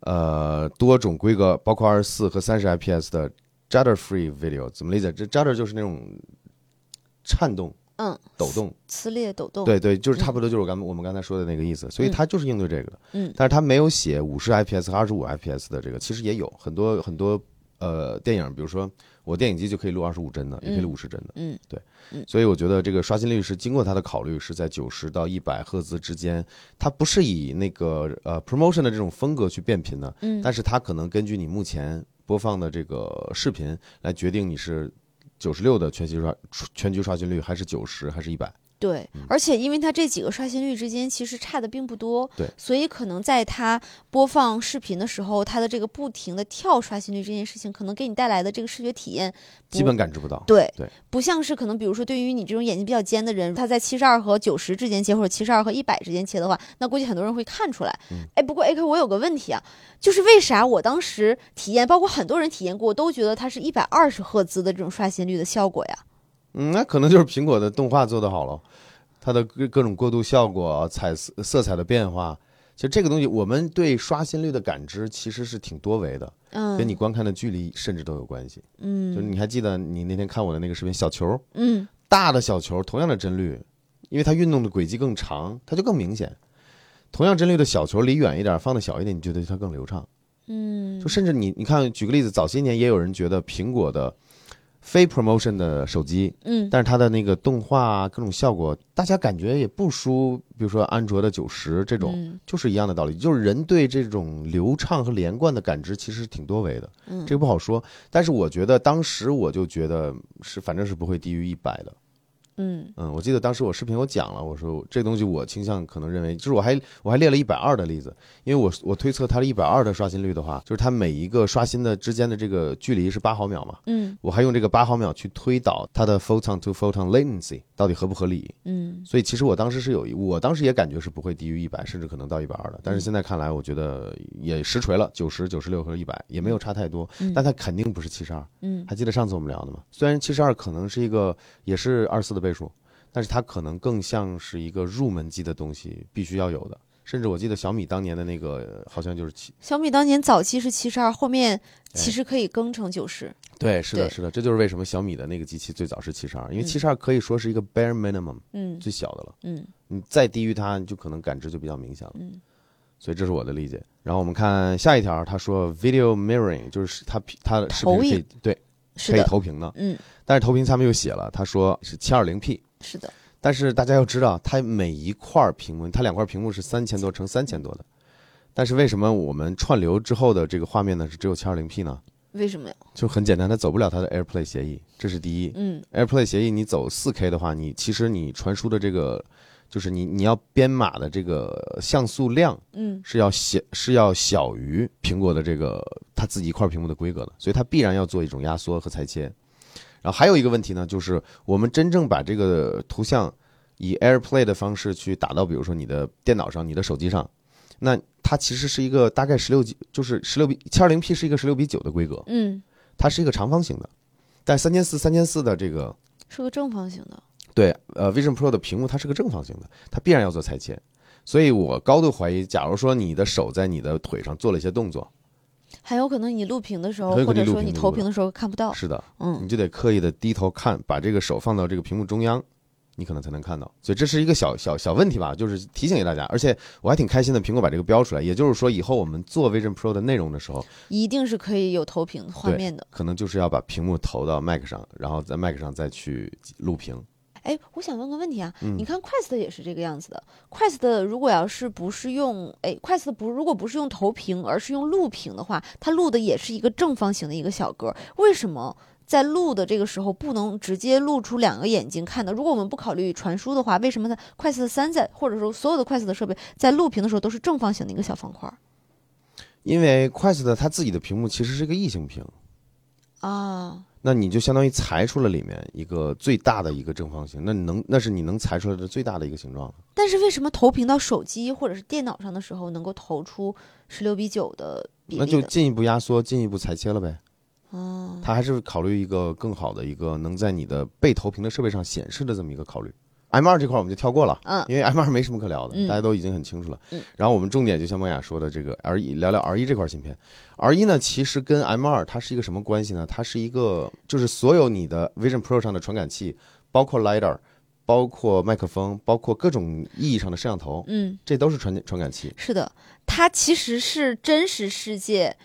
呃多种规格，包括二十四和三十 IPS 的 Judder-free video。怎么理解？这 Judder 就是那种颤动、嗯，抖动。撕裂抖动。，对对，就是差不多就是我刚我们刚才说的那个意思，所以嗯它就是应对这个的。嗯但是它没有写五十 IPS 和二十五 IPS 的这个，其实也有很多很多呃电影，比如说我电影机就可以录二十五帧的，也可以录五十帧的。嗯所以我觉得这个刷新率是经过它的考虑，是在九十到一百赫兹之间，它不是以那个呃 promotion 的这种风格去变频的，嗯，但是它可能根据你目前播放的这个视频来决定你是九十六的全局刷全局刷新率，还是九十，还是一百。对，而且因为它这几个刷新率之间其实差的并不多，对，所以可能在它播放视频的时候，它的这个不停的跳刷新率这件事情，可能给你带来的这个视觉体验基本感知不到。对对，不像是可能比如说对于你这种眼睛比较尖的人，他在七十二和九十之间切，或者七十二和一百之间切的话，那估计很多人会看出来。嗯哎，不过 AK 我有个问题啊，就是为啥我当时体验，包括很多人体验过，都觉得它是一百二十赫兹的这种刷新率的效果呀？嗯，那可能就是苹果的动画做得好了，它的各各种过渡效果、彩色色彩的变化，其实这个东西我们对刷新率的感知其实是挺多维的，嗯，跟你观看的距离甚至都有关系。嗯就是你还记得你那天看我的那个视频，小球嗯大的小球同样的帧率，因为它运动的轨迹更长，它就更明显。同样帧率的小球离远一点，放的小一点，你觉得它更流畅。嗯就甚至你你看，举个例子，早些年也有人觉得苹果的非 promotion 的手机，嗯但是它的那个动画啊，各种效果，大家感觉也不输，比如说安卓的九十这种，嗯就是一样的道理。就是人对这种流畅和连贯的感知其实挺多维的，嗯这个不好说。但是我觉得当时我就觉得是，反正是不会低于一百的。嗯。嗯，我记得当时我视频我讲了，我说这东西我倾向可能认为，就是我还我还列了一百二的例子，因为我我推测它的一百二的刷新率的话，就是它每一个刷新的之间的这个距离是八毫秒嘛，嗯。我还用这个八毫秒去推导它的 photon to photon latency 到底合不合理，嗯所以其实我当时是有一，我当时也感觉是不会低于一百，甚至可能到一百二的。但是现在看来，我觉得也实锤了，九十九十六和一百也没有差太多，嗯但它肯定不是七十二。嗯还记得上次我们聊的吗？虽然七十二可能是一个也是二四的倍数，但是它可能更像是一个入门级的东西，必须要有的。甚至我记得小米当年的那个好像就是七，小米当年早期是七十二，后面其实可以更成九十。对，是的，是的，这就是为什么小米的那个机器最早是七十二，因为嗯七十二可以说是一个 bare minimum 嗯最小的了。嗯你再低于它，你就可能感知就比较明显了。嗯所以这是我的理解。然后我们看下一条，他说 video mirroring 就是它它的视频是可以对可以。投屏的，嗯，但是投屏下面又写了，他说是七二零 P。是的。但是大家要知道，它每一块屏幕，它两块屏幕是三千多乘三千多的。但是为什么我们串流之后的这个画面呢是只有 720P 呢？为什么呀？就很简单，它走不了它的 AirPlay 协议，这是第一。嗯 AirPlay 协议你走 4K 的话，你其实你传输的这个，就是你你要编码的这个像素量嗯是要小是要小于苹果的这个它自己一块屏幕的规格的，所以它必然要做一种压缩和裁切。然后还有一个问题呢，就是我们真正把这个图像以 AirPlay 的方式去打到，比如说你的电脑上、你的手机上，那它其实是一个大概十六几，就是十六比七二零 P 是一个十六比九的规格，嗯，它是一个长方形的，但三千四、三千四的这个是个正方形的。对，呃，Vision Pro 的屏幕它是个正方形的，它必然要做裁切，所以我高度怀疑，假如说你的手在你的腿上做了一些动作，还有可能你录屏的时候，或者说你投屏的时候看不到。是的，嗯你就得刻意的低头看，把这个手放到这个屏幕中央，你可能才能看到。所以这是一个小小小问题吧，就是提醒给大家。而且我还挺开心的，苹果把这个标出来，也就是说以后我们做 Vision Pro 的内容的时候，一定是可以有投屏画面的。可能就是要把屏幕投到 Mac 上，然后在 Mac 上再去录屏。哎，我想问个问题啊，嗯你看 Quest 也是这个样子的。Quest 如果要是不是用哎，Quest 不如果不是用投屏，而是用录屏的话，它录的也是一个正方形的一个小格，为什么？在录的这个时候不能直接露出两个眼睛看的。如果我们不考虑传输的话，为什么在 Quest 三在或者说所有的 Quest 的设备在录屏的时候都是正方形的一个小方块儿因为 Quest 它自己的屏幕其实是个异形屏，啊？那你就相当于裁出了里面一个最大的一个正方形，那你能那是你能裁出来的最大的一个形状。但是为什么投屏到手机或者是电脑上的时候能够投出十六比九的比例那就？进一步压缩，进一步裁切了呗。哦，它还是考虑一个更好的一个能在你的被投屏的设备上显示的这么一个考虑。M 二这块我们就跳过了，嗯因为 M 二没什么可聊的，嗯大家都已经很清楚了。嗯然后我们重点就像梦雅说的，这个 R 一聊聊 R 一这块芯片。R 一呢，其实跟 M 二它是一个什么关系呢？它是一个就是所有你的 Vision Pro 上的传感器，包括 LiDAR，包括麦克风，包括各种意义上的摄像头，嗯。这都是传传感器。是的，它其实是真实世界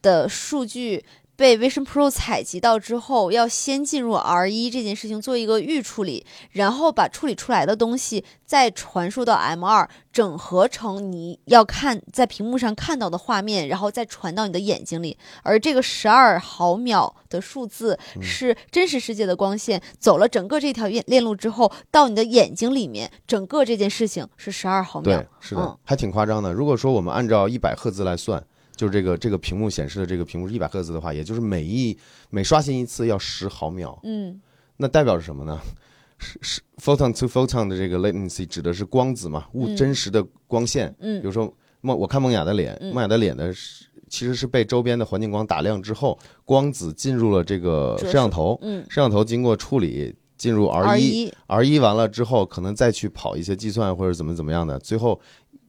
的数据被 Vision Pro 采集到之后，要先进入 R 一这件事情做一个预处理，然后把处理出来的东西再传输到 M 二，整合成你要看在屏幕上看到的画面，然后再传到你的眼睛里。而这个十二毫秒的数字是真实世界的光线走了整个这条链链路之后，到你的眼睛里面，整个这件事情是十二毫秒对。，是的，嗯还挺夸张的。如果说我们按照一百赫兹来算，就是这个这个屏幕显示的这个屏幕是一百赫兹的话，也就是每一每刷新一次要十毫秒，嗯。那代表着什么呢？是是 photon to photon 的这个 latency 指的是光子嘛，物嗯。真实的光线。嗯。比嗯如说梦，我看梦雅的脸，嗯。梦雅的脸的是其实是被周边的环境光打亮之后，光子进入了这个摄像头，嗯。摄像头经过处理进入 R 一一 R 一完了之后，可能再去跑一些计算或者怎么怎么样的，最后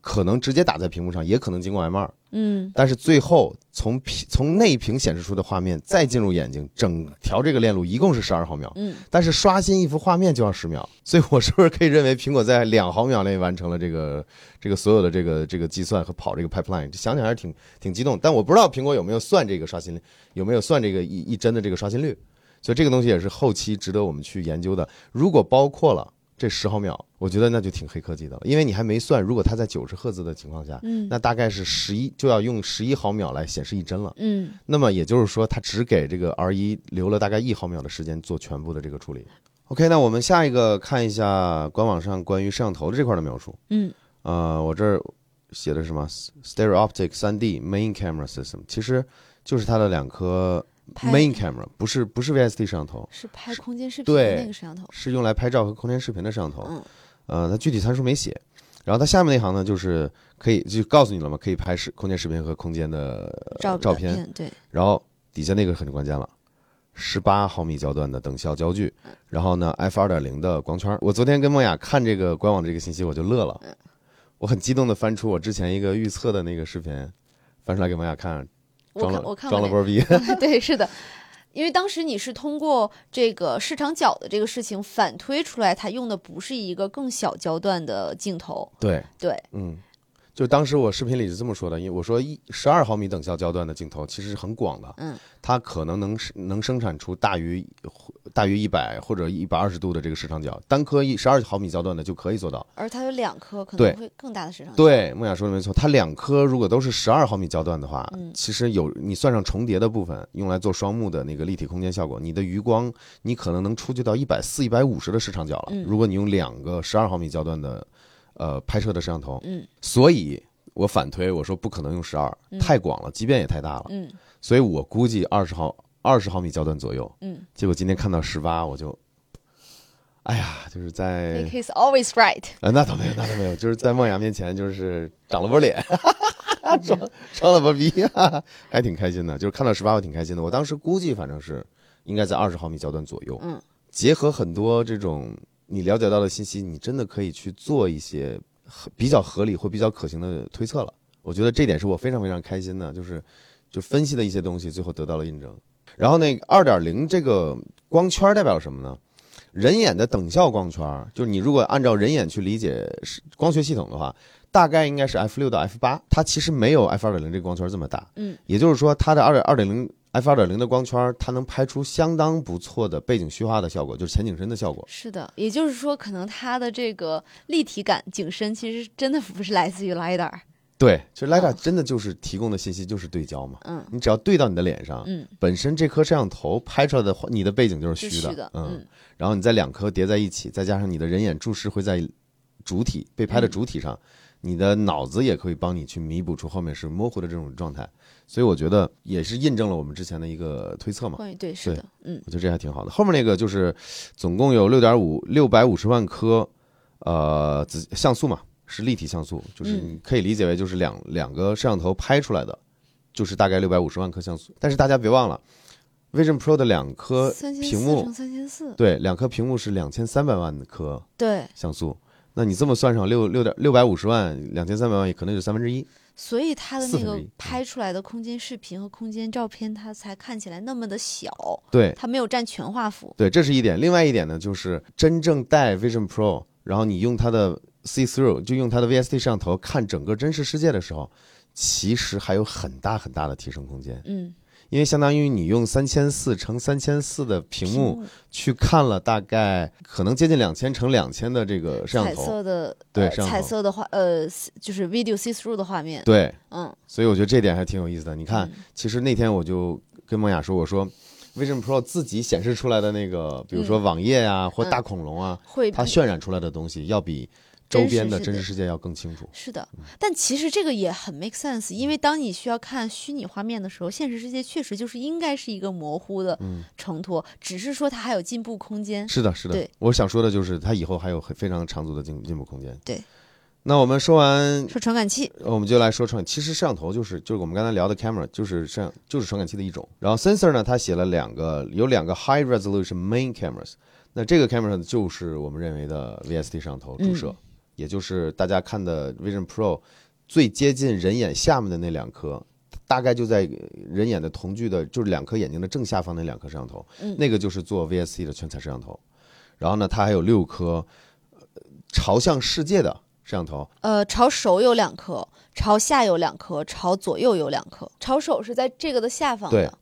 可能直接打在屏幕上，也可能经过 M 二。嗯。但是最后从屏从内屏显示出的画面再进入眼睛，整条这个链路一共是十二毫秒，嗯。但是刷新一幅画面就要十秒，所以我是不是可以认为苹果在两毫秒内完成了这个这个所有的这个这个计算和跑这个 pipeline？想想还是挺挺激动，但我不知道苹果有没有算这个刷新率，有没有算这个一一帧的这个刷新率，所以这个东西也是后期值得我们去研究的。如果包括了这十毫秒，我觉得那就挺黑科技的了，因为你还没算，如果它在九十赫兹的情况下，嗯那大概是十一就要用十一毫秒来显示一帧了。嗯，那么也就是说，它只给这个 R 一留了大概一毫秒的时间做全部的这个处理。OK，那我们下一个看一下官网上关于摄像头的这块的描述。嗯呃，我这儿写的是什么？Stereo Optic 3D Main Camera System，其实就是它的两颗拍 Main Camera，不是不是 VSD 摄像头，是拍空间视频的那个摄像头。是用来拍照和空间视频的摄像头。嗯呃，它具体参数没写。然后它下面那行呢，就是可以就告诉你了嘛，可以拍视空间视频和空间的照照片。片对，然后底下那个很关键了，十八毫米焦段的等效焦距，然后呢 f 二点零的光圈。我昨天跟梦雅看这个官网这个信息，我就乐了，我很激动的翻出我之前一个预测的那个视频，翻出来给梦雅看，我看我看了波逼。对，是的。因为当时你是通过这个市场角的这个事情反推出来，它用的不是一个更小焦段的镜头，对，对，嗯，就当时我视频里是这么说的，因为我说一十二毫米等效焦段的镜头其实是很广的，嗯，它可能能能生产出大于大于一百或者一百二十度的这个视长角，单颗一十二毫米焦段的就可以做到。而它有两颗，可能会更大的市场。，对，梦雅说的没错，它两颗如果都是十二毫米焦段的话，嗯其实有你算上重叠的部分，用来做双目的那个立体空间效果，你的余光你可能能出去到一百四、一百五十的视长角了。嗯如果你用两个十二毫米焦段的呃拍摄的摄像头，嗯所以我反推我说不可能用十二、嗯太广了，畸变也太大了，嗯所以我估计二十毫二十毫米焦段左右。嗯结果今天看到十八，我就，哎呀，就是在，He's always right。呃，那倒没有，那倒没有，就是在梦雅面前，就是长了波脸，装装了波逼，还挺开心的。就是看到十八，我挺开心的。我当时估计反正是应该在二十毫米焦段左右。嗯，结合很多这种你了解到的信息，你真的可以去做一些合比较合理或比较可行的推测了。我觉得这点是我非常非常开心的，就是就分析的一些东西，最后得到了印证。然后那个二点零这个光圈代表什么呢？人眼的等效光圈，就是你如果按照人眼去理解是光学系统的话，大概应该是 f 六到 f 八，它其实没有 f 二点零这个光圈这么大。嗯，也就是说，它的二点二点零 f 二点零的光圈，它能拍出相当不错的背景虚化的效果，就是前景深的效果。是的，也就是说，可能它的这个立体感、景深其实真的不是来自于 lidar。对，其实 lidar 嗯真的就是提供的信息就是对焦嘛，嗯你只要对到你的脸上，嗯，本身这颗摄像头拍出来的话你的背景就是是虚的，虚的。嗯，嗯然后你再两颗叠在一起，再加上你的人眼注视会在主体被拍的主体上，你的脑子也可以帮你去弥补出后面是模糊的这种状态，所以我觉得也是印证了我们之前的一个推测嘛。关于对，是的，嗯我觉得这还挺好的。后面那个就是总共有六点五六百五十万颗，呃，子像素嘛，是立体像素，就是嗯你可以理解为就是两两个摄像头拍出来的，就是大概六百五十万颗像素。但是大家别忘了，Vision Pro 的两颗屏幕三千四，对，两颗屏幕是两千三百万颗对，像素。那你这么算上六六点六百五十万，两千三百万，也可能就三分之一。所以它的那个拍出来的空间视频和空间照片，它才看起来那么的小，对它没有占全画幅。对，这是一点。另外一点呢，就是真正带 Vision Pro，然后你用它的 See Through，就用它的 VST 摄像头看整个真实世界的时候，其实还有很大很大的提升空间。嗯，因为相当于你用三千四乘三千四的屏幕去看了大概可能接近两千乘两千的这个摄像彩头，色的呃对彩色的画呃就是 video see through 的画面。对，嗯，所以我觉得这点还挺有意思的。你看，嗯。其实那天我就跟梦雅说，我说 Vision Pro 自己显示出来的那个，比如说网页呀、或大恐龙啊，会它渲染出来的东西要比周边的真实世界要更清楚。是的，但其实这个也很 make sense，因为当你需要看虚拟画面的时候，现实世界确实就是应该是一个模糊的嗯承托，只是说它还有进步空间。是的，是的对。我想说的就是，它以后还有很非常长足的进进步空间。对。那我们说完，说传感器，我们就来说传。其实摄像头就是就是我们刚才聊的 camera，就是摄像就是传感器的一种。然后 sensor 呢，它写了两个，有两个 high resolution main cameras。那这个 camera，就是我们认为的 VST 摄像头主摄，嗯也就是大家看的 Vision Pro 最接近人眼下面的那两颗。大概就在人眼的瞳距的，就是两颗眼睛的正下方那两颗摄像头，嗯那个就是做 VSC 的全彩摄像头。然后呢，它还有六颗呃朝向世界的摄像头，呃，朝手有两颗，朝下有两颗，朝左右有两颗。朝手是在这个的下方对的，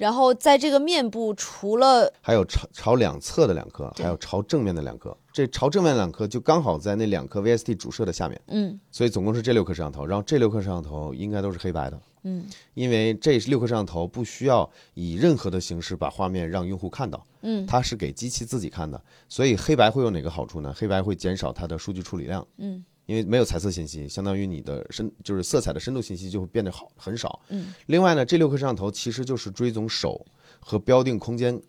然后在这个面部除了还有朝朝两侧的两颗，还有朝正面的两颗。这朝正面两颗就刚好在那两颗 VST 主摄的下面，嗯所以总共是这六颗摄像头。然后这六颗摄像头应该都是黑白的，嗯因为这六颗摄像头不需要以任何的形式把画面让用户看到，嗯它是给机器自己看的。所以黑白会有哪个好处呢？黑白会减少它的数据处理量，嗯因为没有彩色信息，相当于你的深就是色彩的深度信息就会变得好很少。嗯另外呢，这六颗摄像头其实就是追踪手和标定空间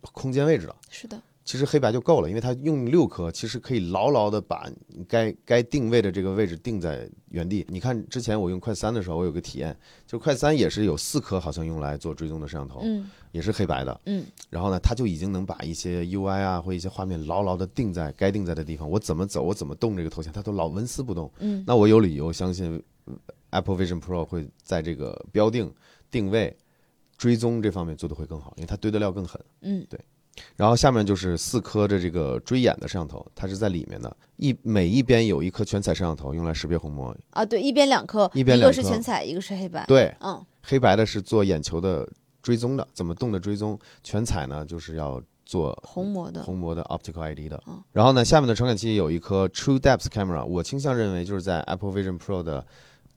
空间位置的。是的，其实黑白就够了，因为它用六颗，其实可以牢牢的把该该定位的这个位置定在原地。你看之前我用快三的时候，我有个体验，就快三也是有四颗好像用来做追踪的摄像头，嗯也是黑白的。嗯然后呢，它就已经能把一些 UI 啊或一些画面牢牢的定在该定在的地方。我怎么走，我怎么动这个头像，它都老纹丝不动。嗯那我有理由相信呃 Apple Vision Pro 会在这个标定、定位、追踪这方面做的会更好，因为它堆的料更狠。嗯然后下面就是四颗的这个追眼的摄像头，它是在里面的，一每一边有一颗全彩摄像头，用来识别虹膜。啊，对，一边两颗，一边两颗一个是全彩，一个是黑白。对，嗯黑白的是做眼球的追踪的，怎么动的追踪；全彩呢，就是要做虹膜的。虹膜的 optical ID 的嗯。然后呢，下面的传感器有一颗 True Depth Camera，我倾向认为就是在 Apple Vision Pro 的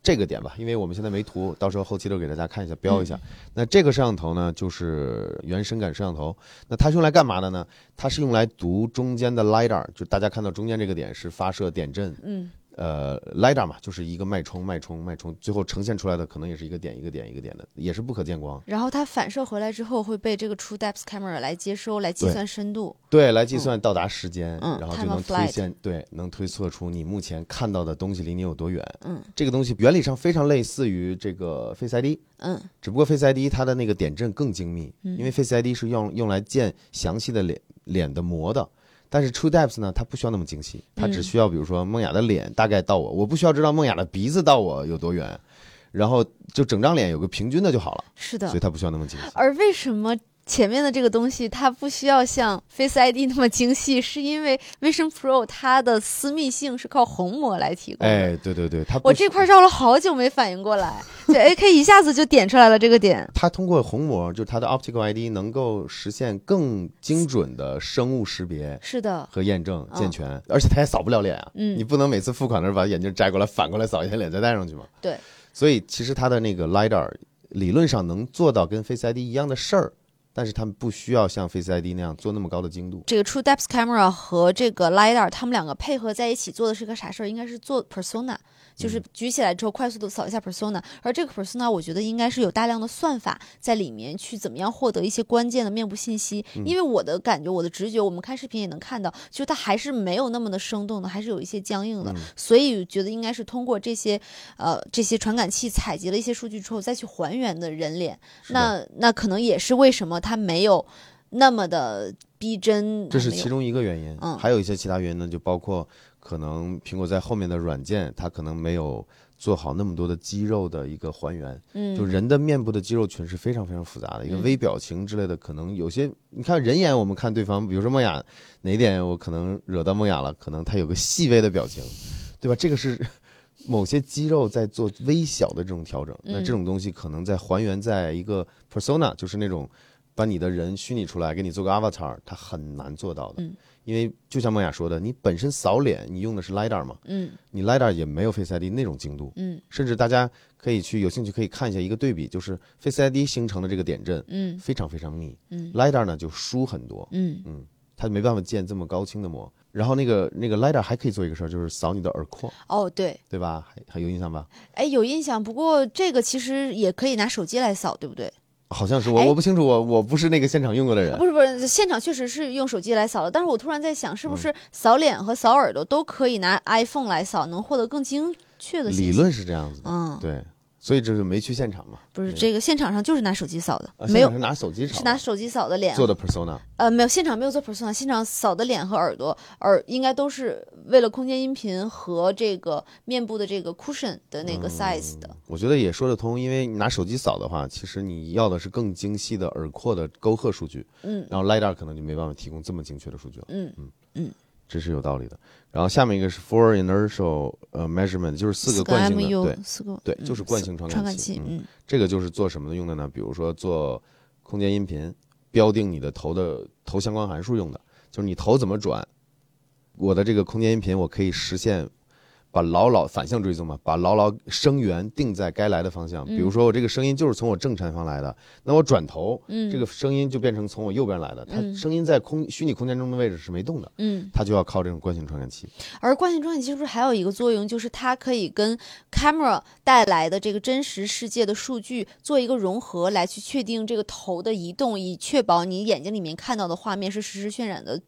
这个点吧，因为我们现在没图，到时候后期都给大家看一下，标一下。那这个摄像头呢，就是原深感摄像头。那它是用来干嘛的呢？它是用来读中间的 lidar，就大家看到中间这个点是发射点阵，嗯呃，lidar 嘛，就是一个脉冲、脉冲、脉冲，最后呈现出来的可能也是一个点、一个点、一个点的，也是不可见光。然后它反射回来之后会被这个 True Depth Camera 来接收，来计算深度。对，来计算到达时间，嗯然后就能推现，对，能推测出你目前看到的东西离你有多远。嗯这个东西原理上非常类似于这个 Face ID，嗯只不过 Face ID 它的那个点阵更精密，嗯因为 Face ID 是用用来建详细的脸脸的模的。但是 True Depth 呢，它不需要那么精细，它只嗯需要比如说梦雅的脸大概到我，我不需要知道梦雅的鼻子到我有多远，然后就整张脸有个平均的就好了，是的所以。它不需要那么精细。而为什么前面的这个东西它不需要像 Face ID 那么精细？是因为 Vision Pro 它的私密性是靠虹膜来提供的。哎，对对对，它我这块绕了好久没反应过来，就 AK 一下子就点出来了这个点。它通过虹膜，就是它的 optical ID 能够实现更精准的生物识别是的，和验证嗯健全，而且它也扫不了脸啊。嗯你不能每次付款的时候把眼镜摘过来，反过来扫一下脸再戴上去嘛。对，所以其实它的那个 lidar 理论上能做到跟 Face ID 一样的事儿，但是他们不需要像 Face ID 那样做那么高的精度。这个 True Depth Camera 和这个 LiDAR，他们两个配合在一起做的是个啥事儿？应该是做 Persona，就是举起来之后快速的扫一下 Persona。而这个 Persona，我觉得应该是有大量的算法在里面去怎么样获得一些关键的面部信息。因为我的感觉，我的直觉，我们看视频也能看到，就是它还是没有那么的生动的，还是有一些僵硬的。所以觉得应该是通过这些呃这些传感器采集了一些数据之后再去还原的人脸。那那可能也是为什么它没有那么的逼真。这是其中一个原因，嗯还有一些其他原因呢，就包括可能苹果在后面的软件，它可能没有做好那么多的肌肉的一个还原。嗯，就人的面部的肌肉群是非常非常复杂的，一个嗯微表情之类的，可能有些你看人眼，我们看对方，比如说梦雅哪点我可能惹到梦雅了，可能她有个细微的表情，对吧？这个是 某些肌肉在做微小的这种调整，那嗯这种东西可能在还原在一个 persona，就是那种把你的人虚拟出来，给你做个 avatar，它很难做到的。嗯。因为就像梦雅说的，你本身扫脸，你用的是 lidar 嘛，嗯。你 lidar 也没有 Face ID 那种精度，嗯。甚至大家可以去有兴趣可以看一下一个对比，就是 Face ID 形成的这个点阵嗯。非常非常密。嗯，lidar 呢就疏很多，嗯。嗯，它没办法建这么高清的膜。然后那个那个 lidar 还可以做一个事儿，就是扫你的耳廓，哦对，对吧？还还有印象吧？哎有印象，不过这个其实也可以拿手机来扫，对不对？好像是我哎。我不清楚，我我不是那个现场用过的人。不。是不是，现场确实是用手机来扫的，但是我突然在想，是不嗯。是扫脸和扫耳朵都可以拿 iPhone 来扫，能获得更精确的理论是这样子的，嗯，对，所以这是没去现场嘛。不是这个现场上就是拿手机扫的，啊，没有。是拿手机是扫的。拿手机扫的脸，做的 persona，呃，没有，现场没有做 persona，现场扫的脸和耳朵，耳应该都是为了空间音频和这个面部的这个 cushion 的那个 size 的。我觉得也说得通，因为你拿手机扫的话，其实你要的是更精细的耳廓的沟壑数据，嗯。然后 lidar 可能就没办法提供这么精确的数据了，嗯嗯。嗯，这是有道理的。然后下面一个是 four inertial 呃 measurement，就是四个惯性的对四个对，嗯就是惯性传传感器。嗯这个就是做什么的用的呢？比如说做空间音频，标定你的头的头相关函数用的，就是你头怎么转，我的这个空间音频我可以实现把牢牢反向追踪嘛，把牢牢声源定在该来的方向。比如说我这个声音就是从我正前方来的，那我转头，嗯这个声音就变成从我右边来的。它嗯声音在空虚拟空间中的位置是没动的，嗯，它就要靠这种惯性传感器。而惯性传感器是不是还有一个作用，就是它可以跟 camera 带来的这个真实世界的数据做一个融合，来去确定这个头的移动，以确保你眼睛里面看到的画面是实时渲染的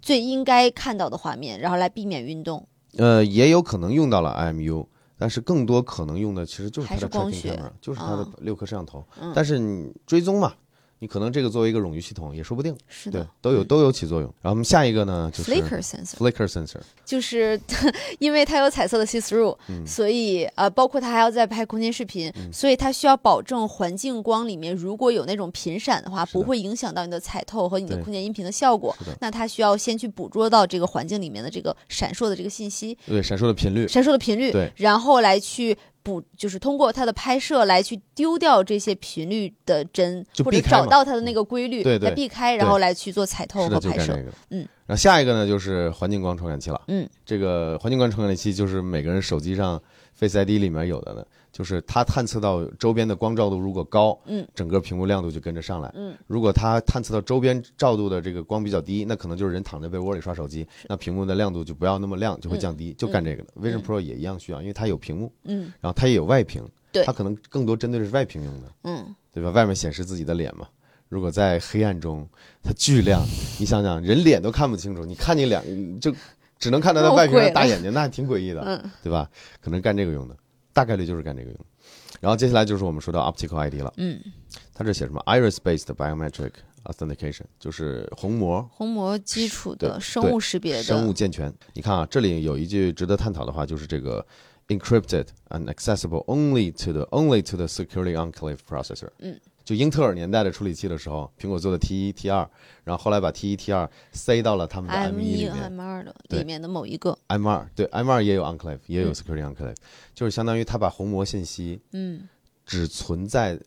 最应该看到的画面，然后来避免运动。呃，也有可能用到了 IMU，但是更多可能用的其实就是它的光 tracking 学 camera，就是它的嗯六颗摄像头。嗯但是你追踪嘛，你可能这个作为一个冗余系统也说不定。是的，，都有都有起作用。然后我们下一个呢，就是 flicker sensor。flicker sensor。就是 因为它有彩色的 see through，、所嗯以呃，包括它还要再拍空间视频，所以它需要保证环境光里面如果有那种频闪的话，的不会影响到你的彩透和你的空间音频的效果。那它需要先去捕捉到这个环境里面的这个闪烁的这个信息，对，闪烁的频率。闪烁的频率，对然后来去。补就是通过它的拍摄来去丢掉这些频率的针，或者找到它的那个规律，对对来避开，然后来去做彩透和拍摄。嗯。然后下一个呢，就是环境光传感器了。嗯。这个环境光传感器就是每个人手机上 Face ID 里面有的呢，就是它探测到周边的光照度如果高，嗯，整个屏幕亮度就跟着上来。嗯。如果它探测到周边照度的这个光比较低，那可能就是人躺在被窝里刷手机，那屏幕的亮度就不要那么亮，就会降低，就干这个的。Vision Pro 也一样需要，因为它有屏幕，嗯然后它也有外屏，对它可能更多针对的是外屏用的。嗯，对吧？外面显示自己的脸嘛。如果在黑暗中，它巨亮，你想想，人脸都看不清楚，你看你两就只能看到它外屏的大眼睛，那还挺诡异的，嗯对吧？可能干这个用的，大概率就是干这个用。然后接下来就是我们说到 optical ID 了，嗯，它这写什么？iris-based biometric authentication，就是虹膜虹膜基础的生物识别的生物健全。你看啊，这里有一句值得探讨的话，就是这个 encrypted and accessible only to the only to the security enclave processor。嗯，就英特尔年代的处理器的时候，苹果做的 T 一、T 二，然后后来把 T 一、T 二塞到了他们的 M 一 M 二的里面的某一个，，M 二对 M 二也有 enclave，也有嗯。security enclave，、就是相当于它把虹膜信息嗯。只存在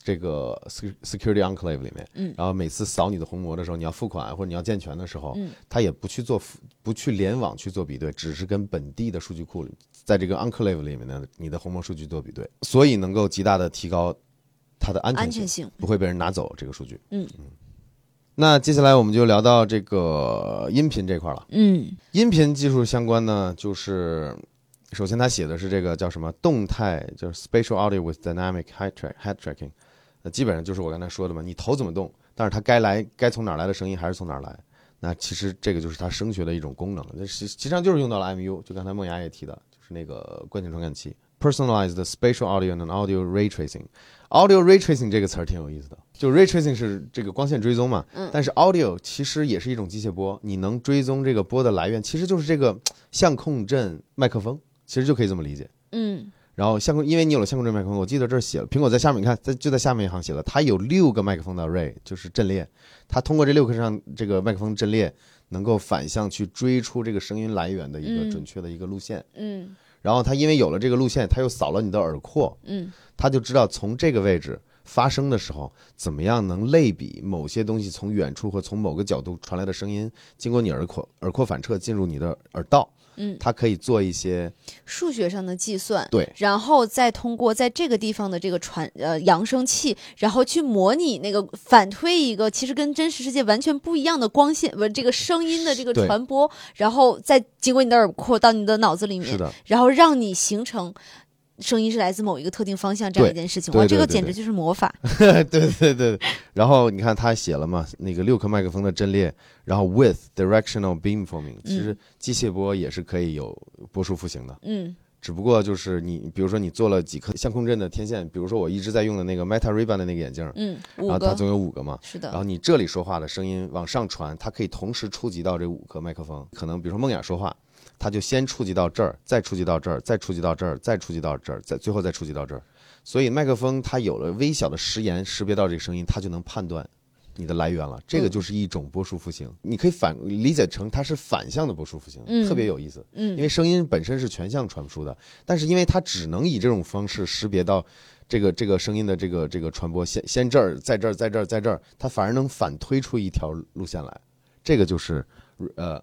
这个 sec- security enclave 里面，嗯。然后每次扫你的虹膜的时候，你要付款或者你要健全的时候，嗯。它也不去做不去联网去做比对，只是跟本地的数据库里，在这个 enclave 里面的你的虹膜数据做比对，所以能够极大的提高它的安全性，安全性，不会被人拿走这个数据。嗯嗯那接下来我们就聊到这个音频这块了。嗯音频技术相关呢，就是首先它写的是这个叫什么动态，就是 spatial audio with dynamic head track head tracking，那基本上就是我刚才说的嘛，你头怎么动，但是它该来该从哪儿来的声音还是从哪儿来。那其实这个就是它声学的一种功能，那实实际上就是用到了 MU，就刚才梦雅也提的，就是那个惯性传感器 personalized spatial audio and audio ray tracing。Audio ray tracing 这个词儿挺有意思的，就 ray tracing 是这个光线追踪嘛，嗯。但是 audio 其实也是一种机械波，你能追踪这个波的来源，其实就是这个相控阵麦克风，其实就可以这么理解。嗯。然后相控，因为你有了相控阵麦克风，我记得这儿写了，苹果在下面，你看，在就在下面一行写了，它有六个麦克风的 array，就是阵列，它通过这六个上这个麦克风阵列，能够反向去追出这个声音来源的一个嗯。准确的一个路线。嗯然后他因为有了这个路线，他又扫了你的耳廓，嗯。他就知道从这个位置发声的时候，怎么样能类比某些东西从远处或从某个角度传来的声音，经过你耳廓耳廓反射进入你的耳道，嗯，它可以做一些数学上的计算，对。然后再通过在这个地方的这个传呃扬声器，然后去模拟那个反推一个其实跟真实世界完全不一样的光线不这个声音的这个传播，然后再经过你的耳廓到你的脑子里面，是的，然后让你形成。声音是来自某一个特定方向，这样对一件事情，哇，这个简直就是魔法。对对对。然后你看他写了嘛，那个六颗麦克风的阵列，然后 with directional beamforming，其实机械波也是可以有波束复形的。嗯只不过就是你，比如说你做了几颗相控阵的天线，比如说我一直在用的那个 Meta Ray-Ban 的那个眼镜，嗯，五然后它总有五个嘛，是的，然后你这里说话的声音往上传，它可以同时触及到这五颗麦克风。可能比如说梦雅说话，它就先触及到这儿，再触及到这儿，再触及到这儿，再触及到这儿，再最后再触及到这儿。所以麦克风它有了微小的时延，识别到这个声音，它就能判断你的来源了。这个就是一种波束复形，你可以反理解成它是反向的波束复形，嗯特别有意思。嗯因为声音本身是全向传输的，但是因为它只能以这种方式识别到这个这个声音的这个这个传播，先先这儿，在这儿，在这儿，在这儿，它反而能反推出一条路线来，这个就是呃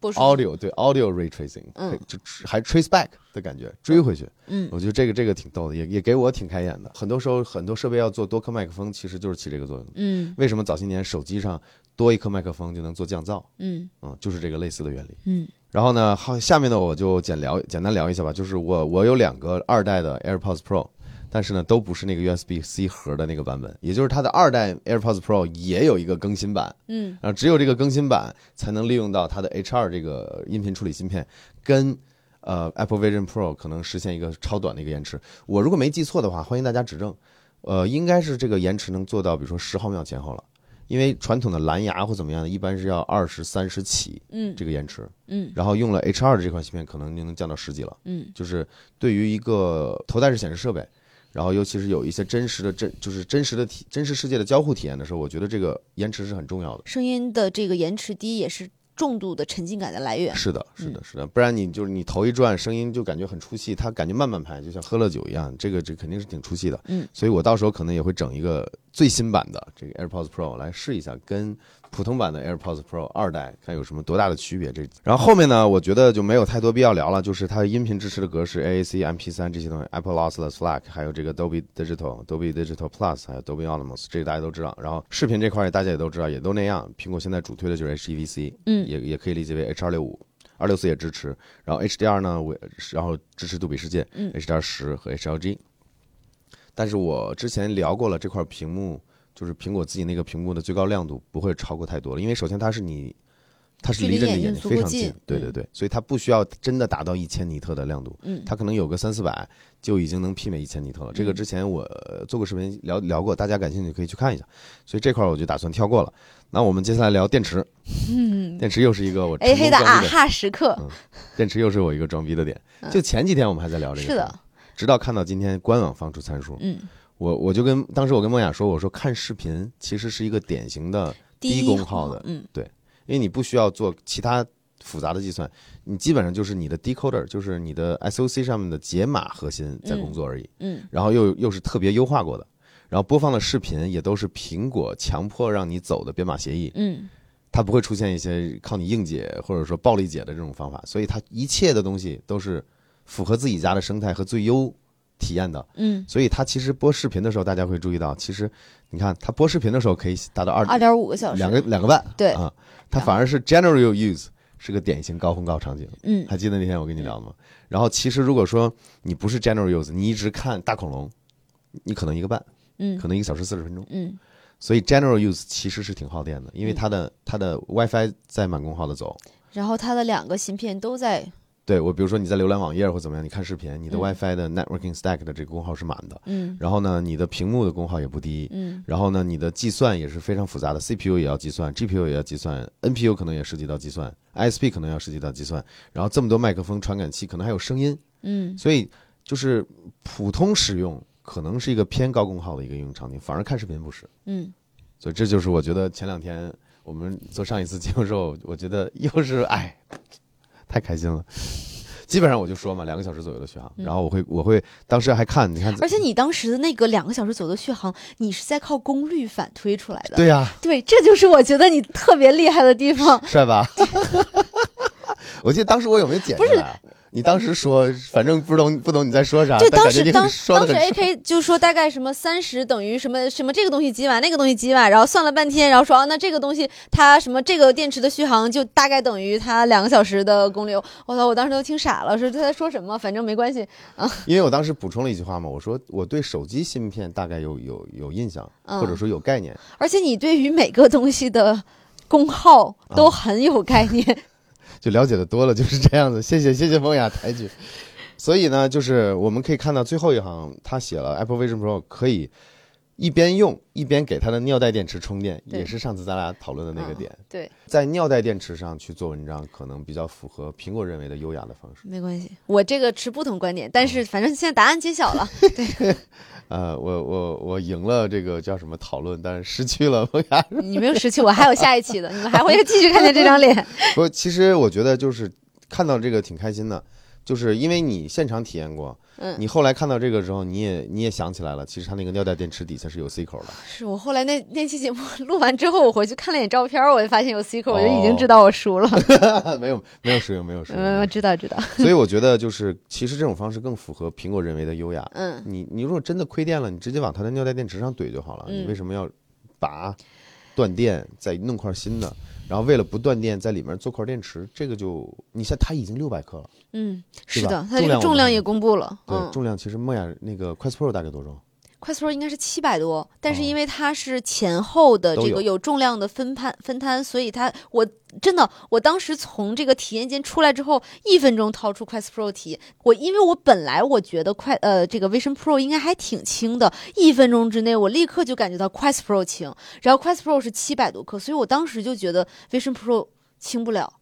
audio 对 audio ray tracing，嗯就还 trace back 的感觉，追回去。嗯我觉得这个这个挺逗的，也也给我挺开眼的。很多时候很多设备要做多颗麦克风，其实就是起这个作用。嗯为什么早些年手机上多一颗麦克风就能做降噪？嗯嗯，就是这个类似的原理。嗯然后呢，好，下面呢我就简聊简单聊一下吧。就是我我有两个二代的 AirPods Pro，但是呢都不是那个 USB C 盒的那个版本，也就是它的二代 AirPods Pro 也有一个更新版，嗯。然后只有这个更新版才能利用到它的 H2 这个音频处理芯片，跟呃 Apple Vision Pro 可能实现一个超短的一个延迟。我如果没记错的话，欢迎大家指正。呃，应该是这个延迟能做到，比如说十毫秒前后了，因为传统的蓝牙或怎么样的，一般是要二十三十起嗯。这个延迟，嗯。然后用了 H2 这款芯片，可能就能降到十几了。嗯。就是对于一个头戴式显示设备，然后尤其是有一些真实的真就是真实的体真实世界的交互体验的时候，我觉得这个延迟是很重要的。声音的这个延迟低也是重度的沉浸感的来源。是的，是的，是的，不然你就是你头一转，声音就感觉很出戏，它感觉慢慢拍，就像喝了酒一样，这个这肯定是挺出戏的。嗯，所以我到时候可能也会整一个最新版的这个 AirPods Pro 来试一下，跟普通版的 AirPods Pro 二代看有什么多大的区别。这然后后面呢，我觉得就没有太多必要聊了，就是它音频支持的格式 AAC、MP3 这些东西，Apple Lossless FLAC，还有这个 Dolby Digital、Dolby Digital Plus，还有 Dolby Atmos，这个大家都知道。然后视频这块儿大家也都知道，也都那样。苹果现在主推的就是 HEVC，嗯也也可以理解为 H 二六五。二六四也支持，然后 HDR 呢，我然后支持杜比世界、嗯 HDR 十和 HLG。但是我之前聊过了，这块屏幕就是苹果自己那个屏幕的最高亮度不会超过太多了，因为首先它是你，它是离离着你的眼睛非常近嗯对对对，所以它不需要真的达到一千尼特的亮度，嗯它可能有个三四百就已经能媲美一千尼特了。这个嗯之前我呃做过视频聊聊过，大家感兴趣可以去看一下。所以这块儿我就打算跳过了。那我们接下来聊电池，嗯电池又是一个我成，A 黑的啊哈时刻嗯电池又是我一个装逼的点。嗯就前几天我们还在聊这个，是的，，直到看到今天官网放出参数，嗯，我我就跟当时我跟梦雅说，我说看视频其实是一个典型的低功耗的，嗯。对因为你不需要做其他复杂的计算，你基本上就是你的 decoder，就是你的 SOC 上面的解码核心在工作而已，嗯。然后又又是特别优化过的，然后播放的视频也都是苹果强迫让你走的编码协议，嗯。它不会出现一些靠你硬解或者说暴力解的这种方法，所以它一切的东西都是符合自己家的生态和最优体验的。嗯，所以它其实播视频的时候，大家会注意到，其实你看它播视频的时候可以达到二二点五个小时，两个两个半，对啊，它反而是 general use 是个典型高风高场景。嗯还记得那天我跟你聊的吗？然后其实如果说你不是 general use，你一直看大恐龙，你可能一个半，嗯可能一个小时四十分钟。嗯所以 general use 其实是挺耗电的，因为它的它的 WiFi 在满功耗的走。然后它的两个芯片都在，对我，比如说你在浏览网页或怎么样，你看视频，你的嗯。WiFi 的 networking stack 的这个功耗是满的，嗯。然后呢，你的屏幕的功耗也不低，嗯。然后呢，你的计算也是非常复杂的，CPU 也要计算，GPU 也要计算，NPU 可能也涉及到计算，ISP 可能要涉及到计算，然后这么多麦克风、传感器，可能还有声音，嗯。所以就是普通使用可能是一个偏高功耗的一个应用场景，反而看视频不是。嗯，所以这就是我觉得前两天我们做上一次节目之后，我觉得又是哎，太开心了。基本上我就说嘛，两个小时左右的续航，嗯然后我会我会当时还看，你看，而且你当时的那个两个小时左右的续航，你是在靠功率反推出来的，对呀、对，这就是我觉得你特别厉害的地方。帅吧？我记得当时我有没有剪出来啊？你当时说，反正不懂不懂你在说啥，对，但感觉你当时当当时 A K 就说大概什么三十等于什么什么这个东西几瓦，那个东西几瓦，然后算了半天，然后说啊，那这个东西它什么这个电池的续航就大概等于它两个小时的公里。我操，我当时都听傻了，说他在说什么？反正没关系啊。因为我当时补充了一句话嘛，我说我对手机芯片大概有有有印象，嗯或者说有概念，而且你对于每个东西的功耗都很有概念。就了解的多了，就是这样子。谢谢谢谢风雅抬举。所以呢，就是我们可以看到最后一行，他写了 Apple Vision Pro 可以一边用一边给它的尿袋电池充电，也是上次咱俩讨论的那个嗯点。对，在尿袋电池上去做文章，可能比较符合苹果认为的优雅的方式。没关系，我这个持不同观点，但是反正现在答案揭晓了。呃，我我我赢了这个叫什么讨论，但是失去了萌芽。你没有失去，我还有下一期的，你们还会继续看见这张脸。不，其实我觉得就是看到这个挺开心的。就是因为你现场体验过，嗯，你后来看到这个之后，你也你也想起来了，其实它那个尿袋电池底下是有 C 口的。是我后来那那期节目 录完之后，我回去看了眼照片，我就发现有 C 口，我就已经哦知道我输了。没有没有使用没有使用，嗯，知道知道。所以我觉得就是其实这种方式更符合苹果认为的优雅。嗯，你你如果真的亏电了，你直接往它的尿袋电池上怼就好了。嗯你为什么要拔、断电再弄块新的？然后为了不断电，在里面做块电池，这个就你像它已经六百克了，嗯，是的，它这个重量也公布了。对，嗯，重量其实梦雅那个 Quest Pro 大概多重？快速应该是七百多，但是哦因为它是前后的这个有重量的分摊分摊，所以它我真的我当时从这个体验间出来之后，一分钟掏出 Quest Pro 体，我因为我本来我觉得快呃这个 Vision Pro 应该还挺轻的，一分钟之内我立刻就感觉到 Quest Pro 轻，然后 Quest Pro 是七百多克，所以我当时就觉得 Vision Pro 轻不了，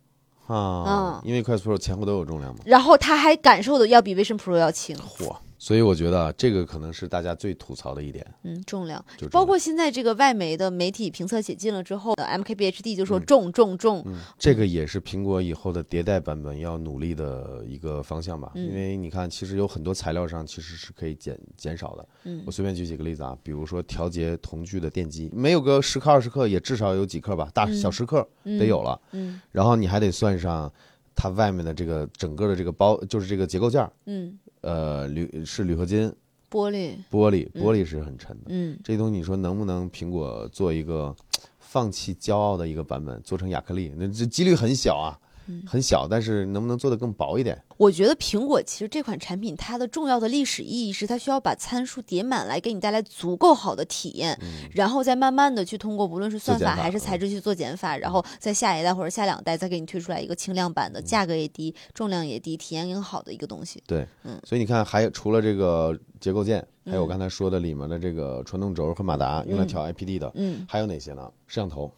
啊，因为 Quest Pro 前后都有重量嘛。然后它还感受的要比 Vision Pro 要轻，嚯！所以我觉得啊这个可能是大家最吐槽的一点，嗯，重量。就包括现在这个外媒的媒体评测写进了之后呃，MKBHD 就说嗯重重重，嗯，这个也是苹果以后的迭代版本要努力的一个方向吧。嗯因为你看，其实有很多材料上其实是可以减减少的。嗯我随便举几个例子啊，比如说调节瞳距的电机，没有个十克二十克，也至少有几克吧，大嗯小十克嗯得有了。嗯然后你还得算上它外面的这个整个的这个包，就是这个结构件儿，嗯，呃，铝是铝合金、玻璃，玻璃，嗯玻璃是很沉的。嗯这东西你说能不能苹果做一个 放弃骄傲的一个版本，做成亚克力？那这几率很小啊，嗯很小，但是能不能做得更薄一点？我觉得苹果其实这款产品它的重要的历史意义是它需要把参数叠满来给你带来足够好的体验，然后再慢慢的去通过不论是算法还是材质去做减法，然后在下一代或者下两代再给你推出来一个轻量版的，价格也低，重量也低，体验更好的一个东西。对，嗯。所以你看，还有除了这个结构件，还有我嗯刚才说的里面的这个传动轴和马达，用来调 IPD 的，嗯，还有哪些呢？摄像头，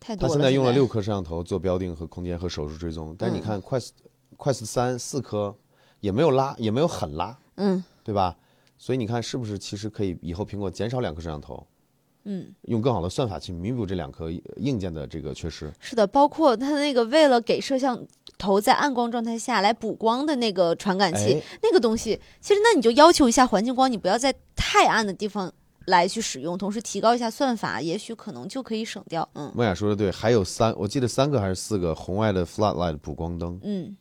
太多了。它现在用了六颗摄像头做标定和空间和手势追踪，但是你嗯看 Quest Quest 三四颗也没有拉，也没有很拉，嗯对吧？所以你看是不是其实可以以后苹果减少两颗摄像头，嗯，用更好的算法去弥补这两颗硬件的这个缺失？是的，包括它那个为了给摄像头在暗光状态下来补光的那个传感器，哎，那个东西，其实那你就要求一下环境光，你不要在太暗的地方来去使用，同时提高一下算法，也许可能就可以省掉。嗯莫雅说的对，还有三，我记得三个还是四个红外的 floodlight 补光灯，嗯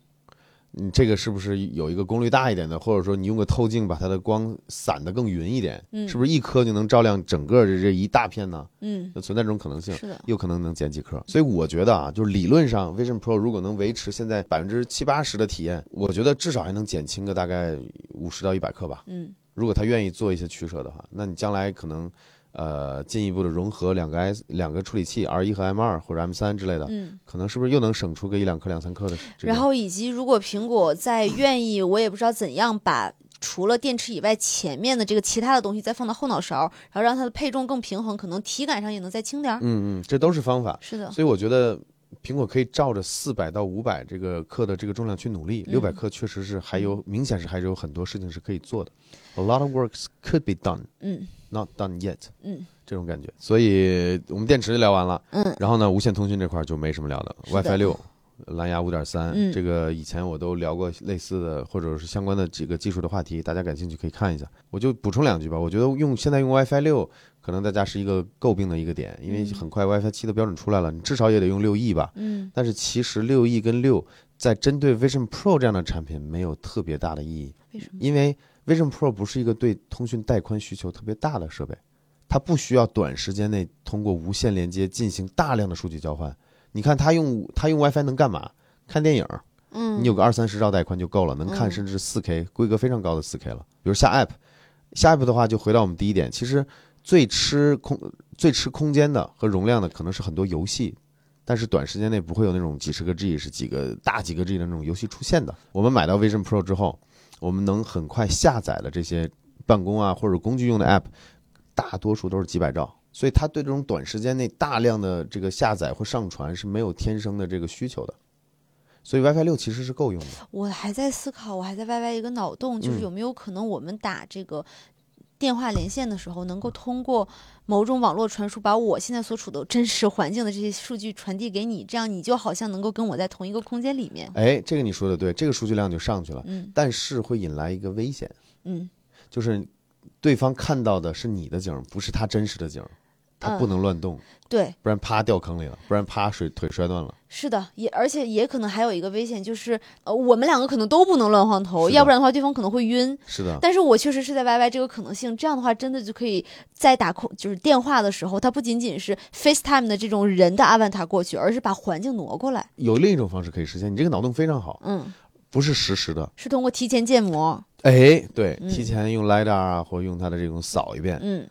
你这个是不是有一个功率大一点的，或者说你用个透镜把它的光散得更匀一点，嗯，是不是一颗就能照亮整个这这一大片呢？嗯，那存在这种可能性。是的，有可能能减几颗，所以我觉得啊，就是理论上，Vision Pro 如果能维持现在百分之七八十的体验，我觉得至少还能减轻个大概五十到一百克吧。嗯如果他愿意做一些取舍的话，那你将来可能，呃，进一步的融合两个 S 两个处理器 R 一和 M 二或者 M 三之类的，嗯。可能是不是又能省出个一两颗、两三颗的这个？然后以及如果苹果再愿意，我也不知道怎样把除了电池以外前面的这个其他的东西再放到后脑勺，然后让它的配重更平衡，可能体感上也能再轻点儿。嗯嗯，这都是方法。是的，所以我觉得苹果可以照着四百到五百这个克的这个重量去努力，嗯六百克确实是还有明显是还是有很多事情是可以做的。A lot of works could be done, 嗯 not done yet，嗯这种感觉。所以我们电池就聊完了，嗯然后呢，无线通讯这块儿就没什么聊的，WiFi 六。蓝牙五点三，嗯这个以前我都聊过类似的或者是相关的几个技术的话题，大家感兴趣可以看一下。我就补充两句吧，我觉得用现在用 WiFi 六，可能大家是一个诟病的一个点，因为嗯很快 WiFi 七的标准出来了，你至少也得用六 E 吧。嗯但是其实六 E 跟六在针对 Vision Pro 这样的产品没有特别大的意义，为什么？因为 Vision Pro 不是一个对通讯带宽需求特别大的设备，它不需要短时间内通过无线连接进行大量的数据交换。你看他用他用 WiFi 能干嘛？看电影，嗯，你有个二三十兆带宽就够了，能看嗯甚至四 K，规格非常高的四 K 了。比如下 App，下 App 的话就回到我们第一点，其实最吃空最吃空间的和容量的可能是很多游戏，但是短时间内不会有那种几十个 G 是几个大几个 G 的那种游戏出现的。我们买到 Vision Pro 之后，我们能很快下载的这些办公啊或者工具用的 App，大多数都是几百兆。所以他对这种短时间内大量的这个下载或上传是没有天生的这个需求的，所以 WiFi 六其实是够用的。我还在思考，我还在歪歪一个脑洞，就是嗯有没有可能我们打这个电话连线的时候，能够通过某种网络传输，把我现在所处的真实环境的这些数据传递给你，这样你就好像能够跟我在同一个空间里面。哎，这个你说的对，这个数据量就上去了，嗯但是会引来一个危险，嗯，就是对方看到的是你的景儿，不是他真实的景儿，他嗯不能乱动，对，不然啪掉坑里了，不然啪水腿摔断了。是的，也而且也可能还有一个危险，就是呃，我们两个可能都不能乱晃头，要不然的话对方可能会晕。是的，但是我确实是在 YY 这个可能性，这样的话真的就可以在打空就是电话的时候，它不仅仅是 FaceTime 的这种人的 avatar 过去，而是把环境挪过来。有另一种方式可以实现，你这个脑洞非常好，嗯，不是实时的。是通过提前建模。哎，对，嗯提前用 lidar 啊，或者用它的这种扫一遍，嗯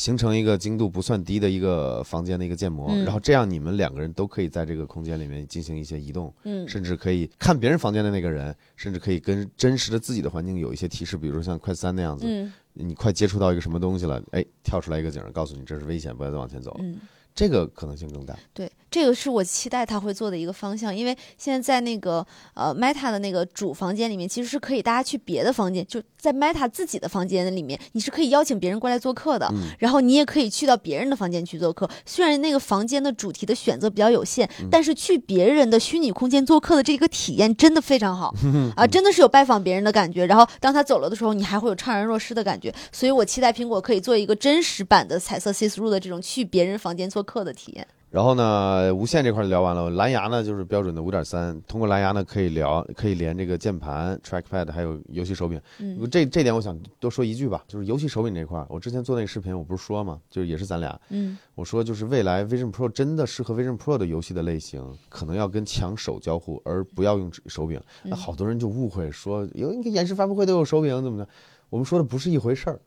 形成一个精度不算低的一个房间的一个建模，嗯。然后这样你们两个人都可以在这个空间里面进行一些移动，嗯。甚至可以看别人房间的那个人，甚至可以跟真实的自己的环境有一些提示，比如说像快三那样子，嗯。你快接触到一个什么东西了，哎，跳出来一个景儿，告诉你这是危险，不要再往前走了，嗯，这个可能性更大。对，这个是我期待他会做的一个方向，因为现在在那个呃 Meta 的那个主房间里面，其实是可以大家去别的房间，就在 Meta 自己的房间里面，你是可以邀请别人过来做客的，嗯然后你也可以去到别人的房间去做客。虽然那个房间的主题的选择比较有限，嗯但是去别人的虚拟空间做客的这个体验真的非常好 啊，真的是有拜访别人的感觉。然后当他走了的时候，你还会有怅然若失的感觉。所以我期待苹果可以做一个真实版的彩色 See Through 的这种去别人房间做客的体验。然后呢，无线这块儿聊完了，蓝牙呢就是标准的五点三，通过蓝牙呢可以聊，可以连这个键盘、trackpad 还有游戏手柄。嗯这这点我想多说一句吧，就是游戏手柄这块儿，我之前做那个视频，我不是说嘛，就是也是咱俩，嗯我说就是未来 Vision Pro 真的适合 Vision Pro 的游戏的类型，可能要跟强手交互，而不要用手柄。那好多人就误会说，有你看演示发布会都有手柄，怎么的？我们说的不是一回事儿。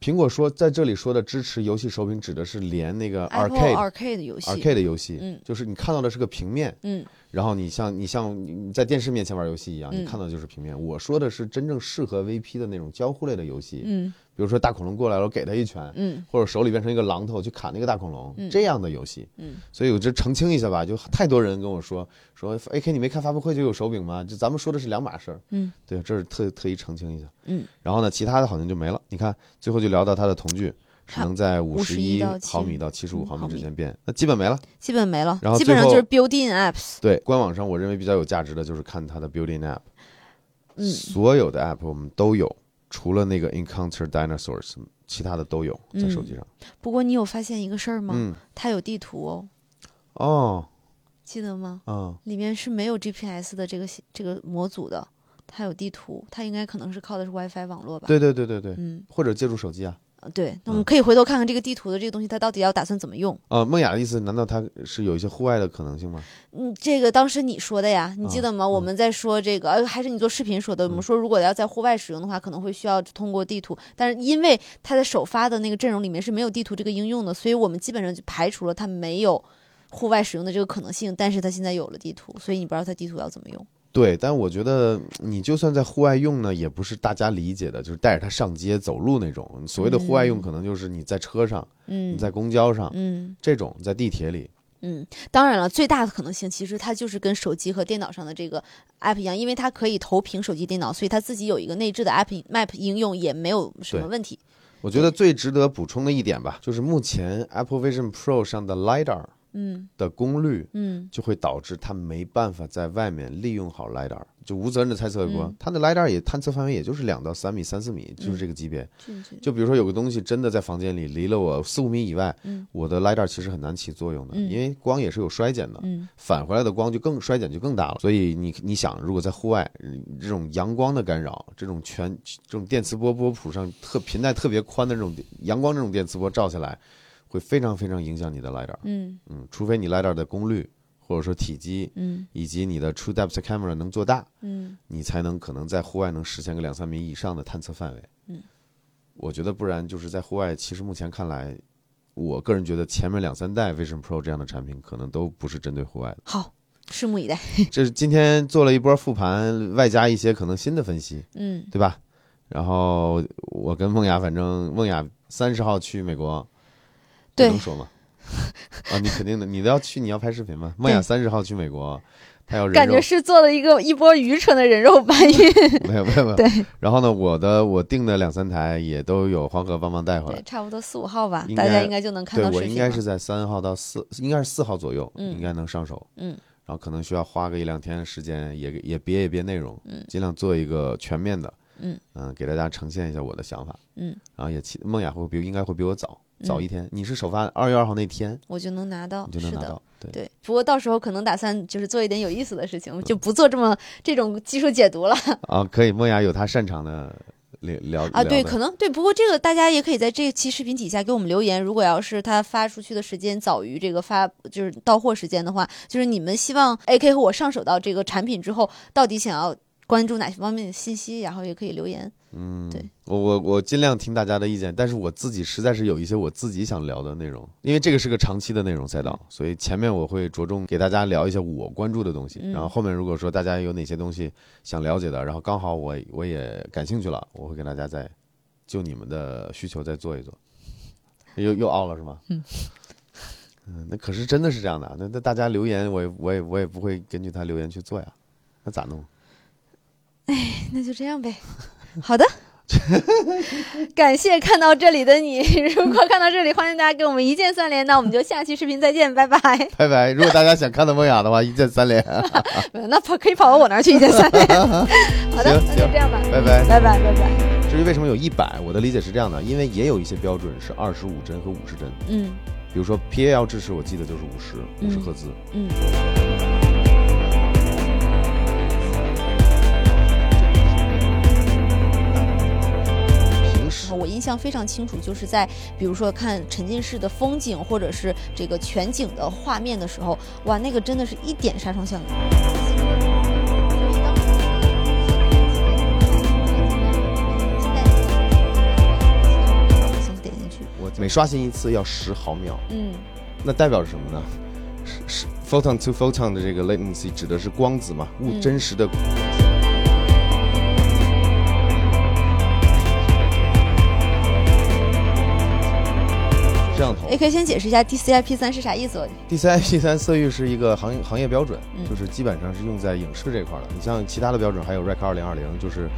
苹果说在这里说的支持游戏手柄，指的是连那个 Apple arcade Arcade 的游戏。arcade 的游戏，嗯。就是你看到的是个平面，嗯。然后你像你像你在电视面前玩游戏一样，嗯。你看到的就是平面。我说的是真正适合 VP 的那种交互类的游戏，嗯比如说大恐龙过来了，我给他一拳，嗯或者手里变成一个榔头去砍那个大恐龙，嗯这样的游戏。嗯所以我就澄清一下吧，就太多人跟我说说 AK 你没看发布会就有手柄吗？就咱们说的是两码事儿。嗯对，这是特特意澄清一下。嗯，然后呢，其他的好像就没了。你看最后就聊到它的瞳距是能在五十一51毫米到七十五毫米之间变，那基本没了。基本没了然后，后基本上就是 Building apps。对，官网上我认为比较有价值的就是看它的 Building app，、嗯所有的 app 我们都有，除了那个 Encounter Dinosaurs，其他的都有在手机上。不过你有发现一个事儿吗？嗯，它有地图哦，哦，记得吗？啊、里面是没有 GPS 的这个这个模组的，它有地图，它应该可能是靠的是 WiFi 网络吧？，对对对对对，嗯，或者借助手机啊。呃对，那我们可以回头看看这个地图的这个东西，它到底要打算怎么用？呃，梦雅的意思，难道它是有一些户外的可能性吗？嗯，这个当时你说的呀，你记得吗？嗯我们在说这个，呃，还是你做视频说的。我们说，如果要在户外使用的话，可能会需要通过地图，但是因为它的首发的那个阵容里面是没有地图这个应用的，所以我们基本上就排除了它没有户外使用的这个可能性。但是它现在有了地图，所以你不知道它地图要怎么用。对，但我觉得你就算在户外用呢，也不是大家理解的，就是带着它上街走路那种。所谓的户外用，嗯可能就是你在车上、嗯，你在公交上、嗯这种，在地铁里。嗯，当然了，最大的可能性其实它就是跟手机和电脑上的这个 app 一样，因为它可以投屏手机、电脑，所以它自己有一个内置的 app map 应用也没有什么问题。我觉得最值得补充的一点吧，就是目前 Apple Vision Pro 上的 lidar 嗯。的功率，嗯。就会导致它没办法在外面利用好 lidar。就无责任的猜测过，嗯。它的 lidar 也探测范围也就是两到三米、三四米，就是这个级别。就比如说有个东西真的在房间里离了我四五米以外，嗯。我的 lidar 其实很难起作用的，嗯。因为光也是有衰减的，嗯。返回来的光就更衰减就更大了。所以你你想，如果在户外，嗯这种阳光的干扰，这种全这种电磁波波谱上特频带特别宽的这种阳光这种电磁波照下来，会非常非常影响你的 lidar。嗯嗯，除非你 lidar 的功率或者说体积嗯以及你的 True Depth Camera 能做大，嗯你才能可能在户外能实现个两三米以上的探测范围。嗯，我觉得不然就是在户外，其实目前看来，我个人觉得前面两三代 Vision Pro 这样的产品可能都不是针对户外的。好，拭目以待。这是今天做了一波复盘，外加一些可能新的分析，嗯对吧？然后我跟梦雅，反正梦雅三十号去美国，对能说吗？啊，你肯定的，你都要去，你要拍视频吗？梦雅三十号去美国，她要人感觉，是做了一个一波愚蠢的人肉搬运。没有没有没有。对然后呢，我的我订的两三台也都有黄河帮忙带回对，来。差不多四五号吧，大家应该就能看到对我应该是在三号到四，应该是四号左右，嗯应该能上手。嗯然后可能需要花个一两天时间，也也憋一憋内容，嗯尽量做一个全面的，嗯给大家呈现一下我的想法。嗯，然后也期梦雅会比应该会比我早早嗯一天，你是首发二月二号那天我就能拿到，是的。你就能拿到，对。对，不过到时候可能打算就是做一点有意思的事情，就不做这么这种技术解读了 啊，可以，莫雅有她擅长的聊聊啊。对，可能对，不过这个大家也可以在这期视频底下给我们留言。如果要是他发出去的时间早于这个发就是到货时间的话，就是你们希望 AK 和我上手到这个产品之后，到底想要关注哪些方面的信息，然后也可以留言。嗯，对我我我尽量听大家的意见，但是我自己实在是有一些我自己想聊的内容，因为这个是个长期的内容赛道，所以前面我会着重给大家聊一些我关注的东西，嗯然后后面如果说大家有哪些东西想了解的，然后刚好我我也感兴趣了，我会给大家再就你们的需求再做一做。又又凹了是吗？嗯。嗯，那可是真的是这样的，那那大家留言，我也我也我也不会根据他留言去做呀，那咋弄？那就这样呗。好的，感谢看到这里的你。如果看到这里，欢迎大家给我们一键三连。那我们就下期视频再见，拜拜。拜拜！如果大家想看到梦雅的话，一键三连。那跑可以跑到我那儿去一键三连。好的，那就这样吧，拜拜。拜拜拜拜。至于为什么有一百，我的理解是这样的，因为也有一些标准是二十五帧和五十帧，嗯比如说 PAL 支持，我记得就是五十五十嗯赫兹。嗯。平印象非常清楚，就是在比如说看沉浸式的风景或者是这个全景的画面的时候，哇，那个真的是一点杀伤效果。先点进去，我每刷新一次要十毫秒，嗯那代表着什么呢？是是 photon to photon 的这个 latency 指的是光子嘛，物真实的。摄像头也可以先解释一下 DCI-P 三是啥意思。，DCI-P 三色域是一个行业行业标准，嗯就是基本上是用在影视这块儿的。你像其他的标准，还有 Rec 二零二零，就是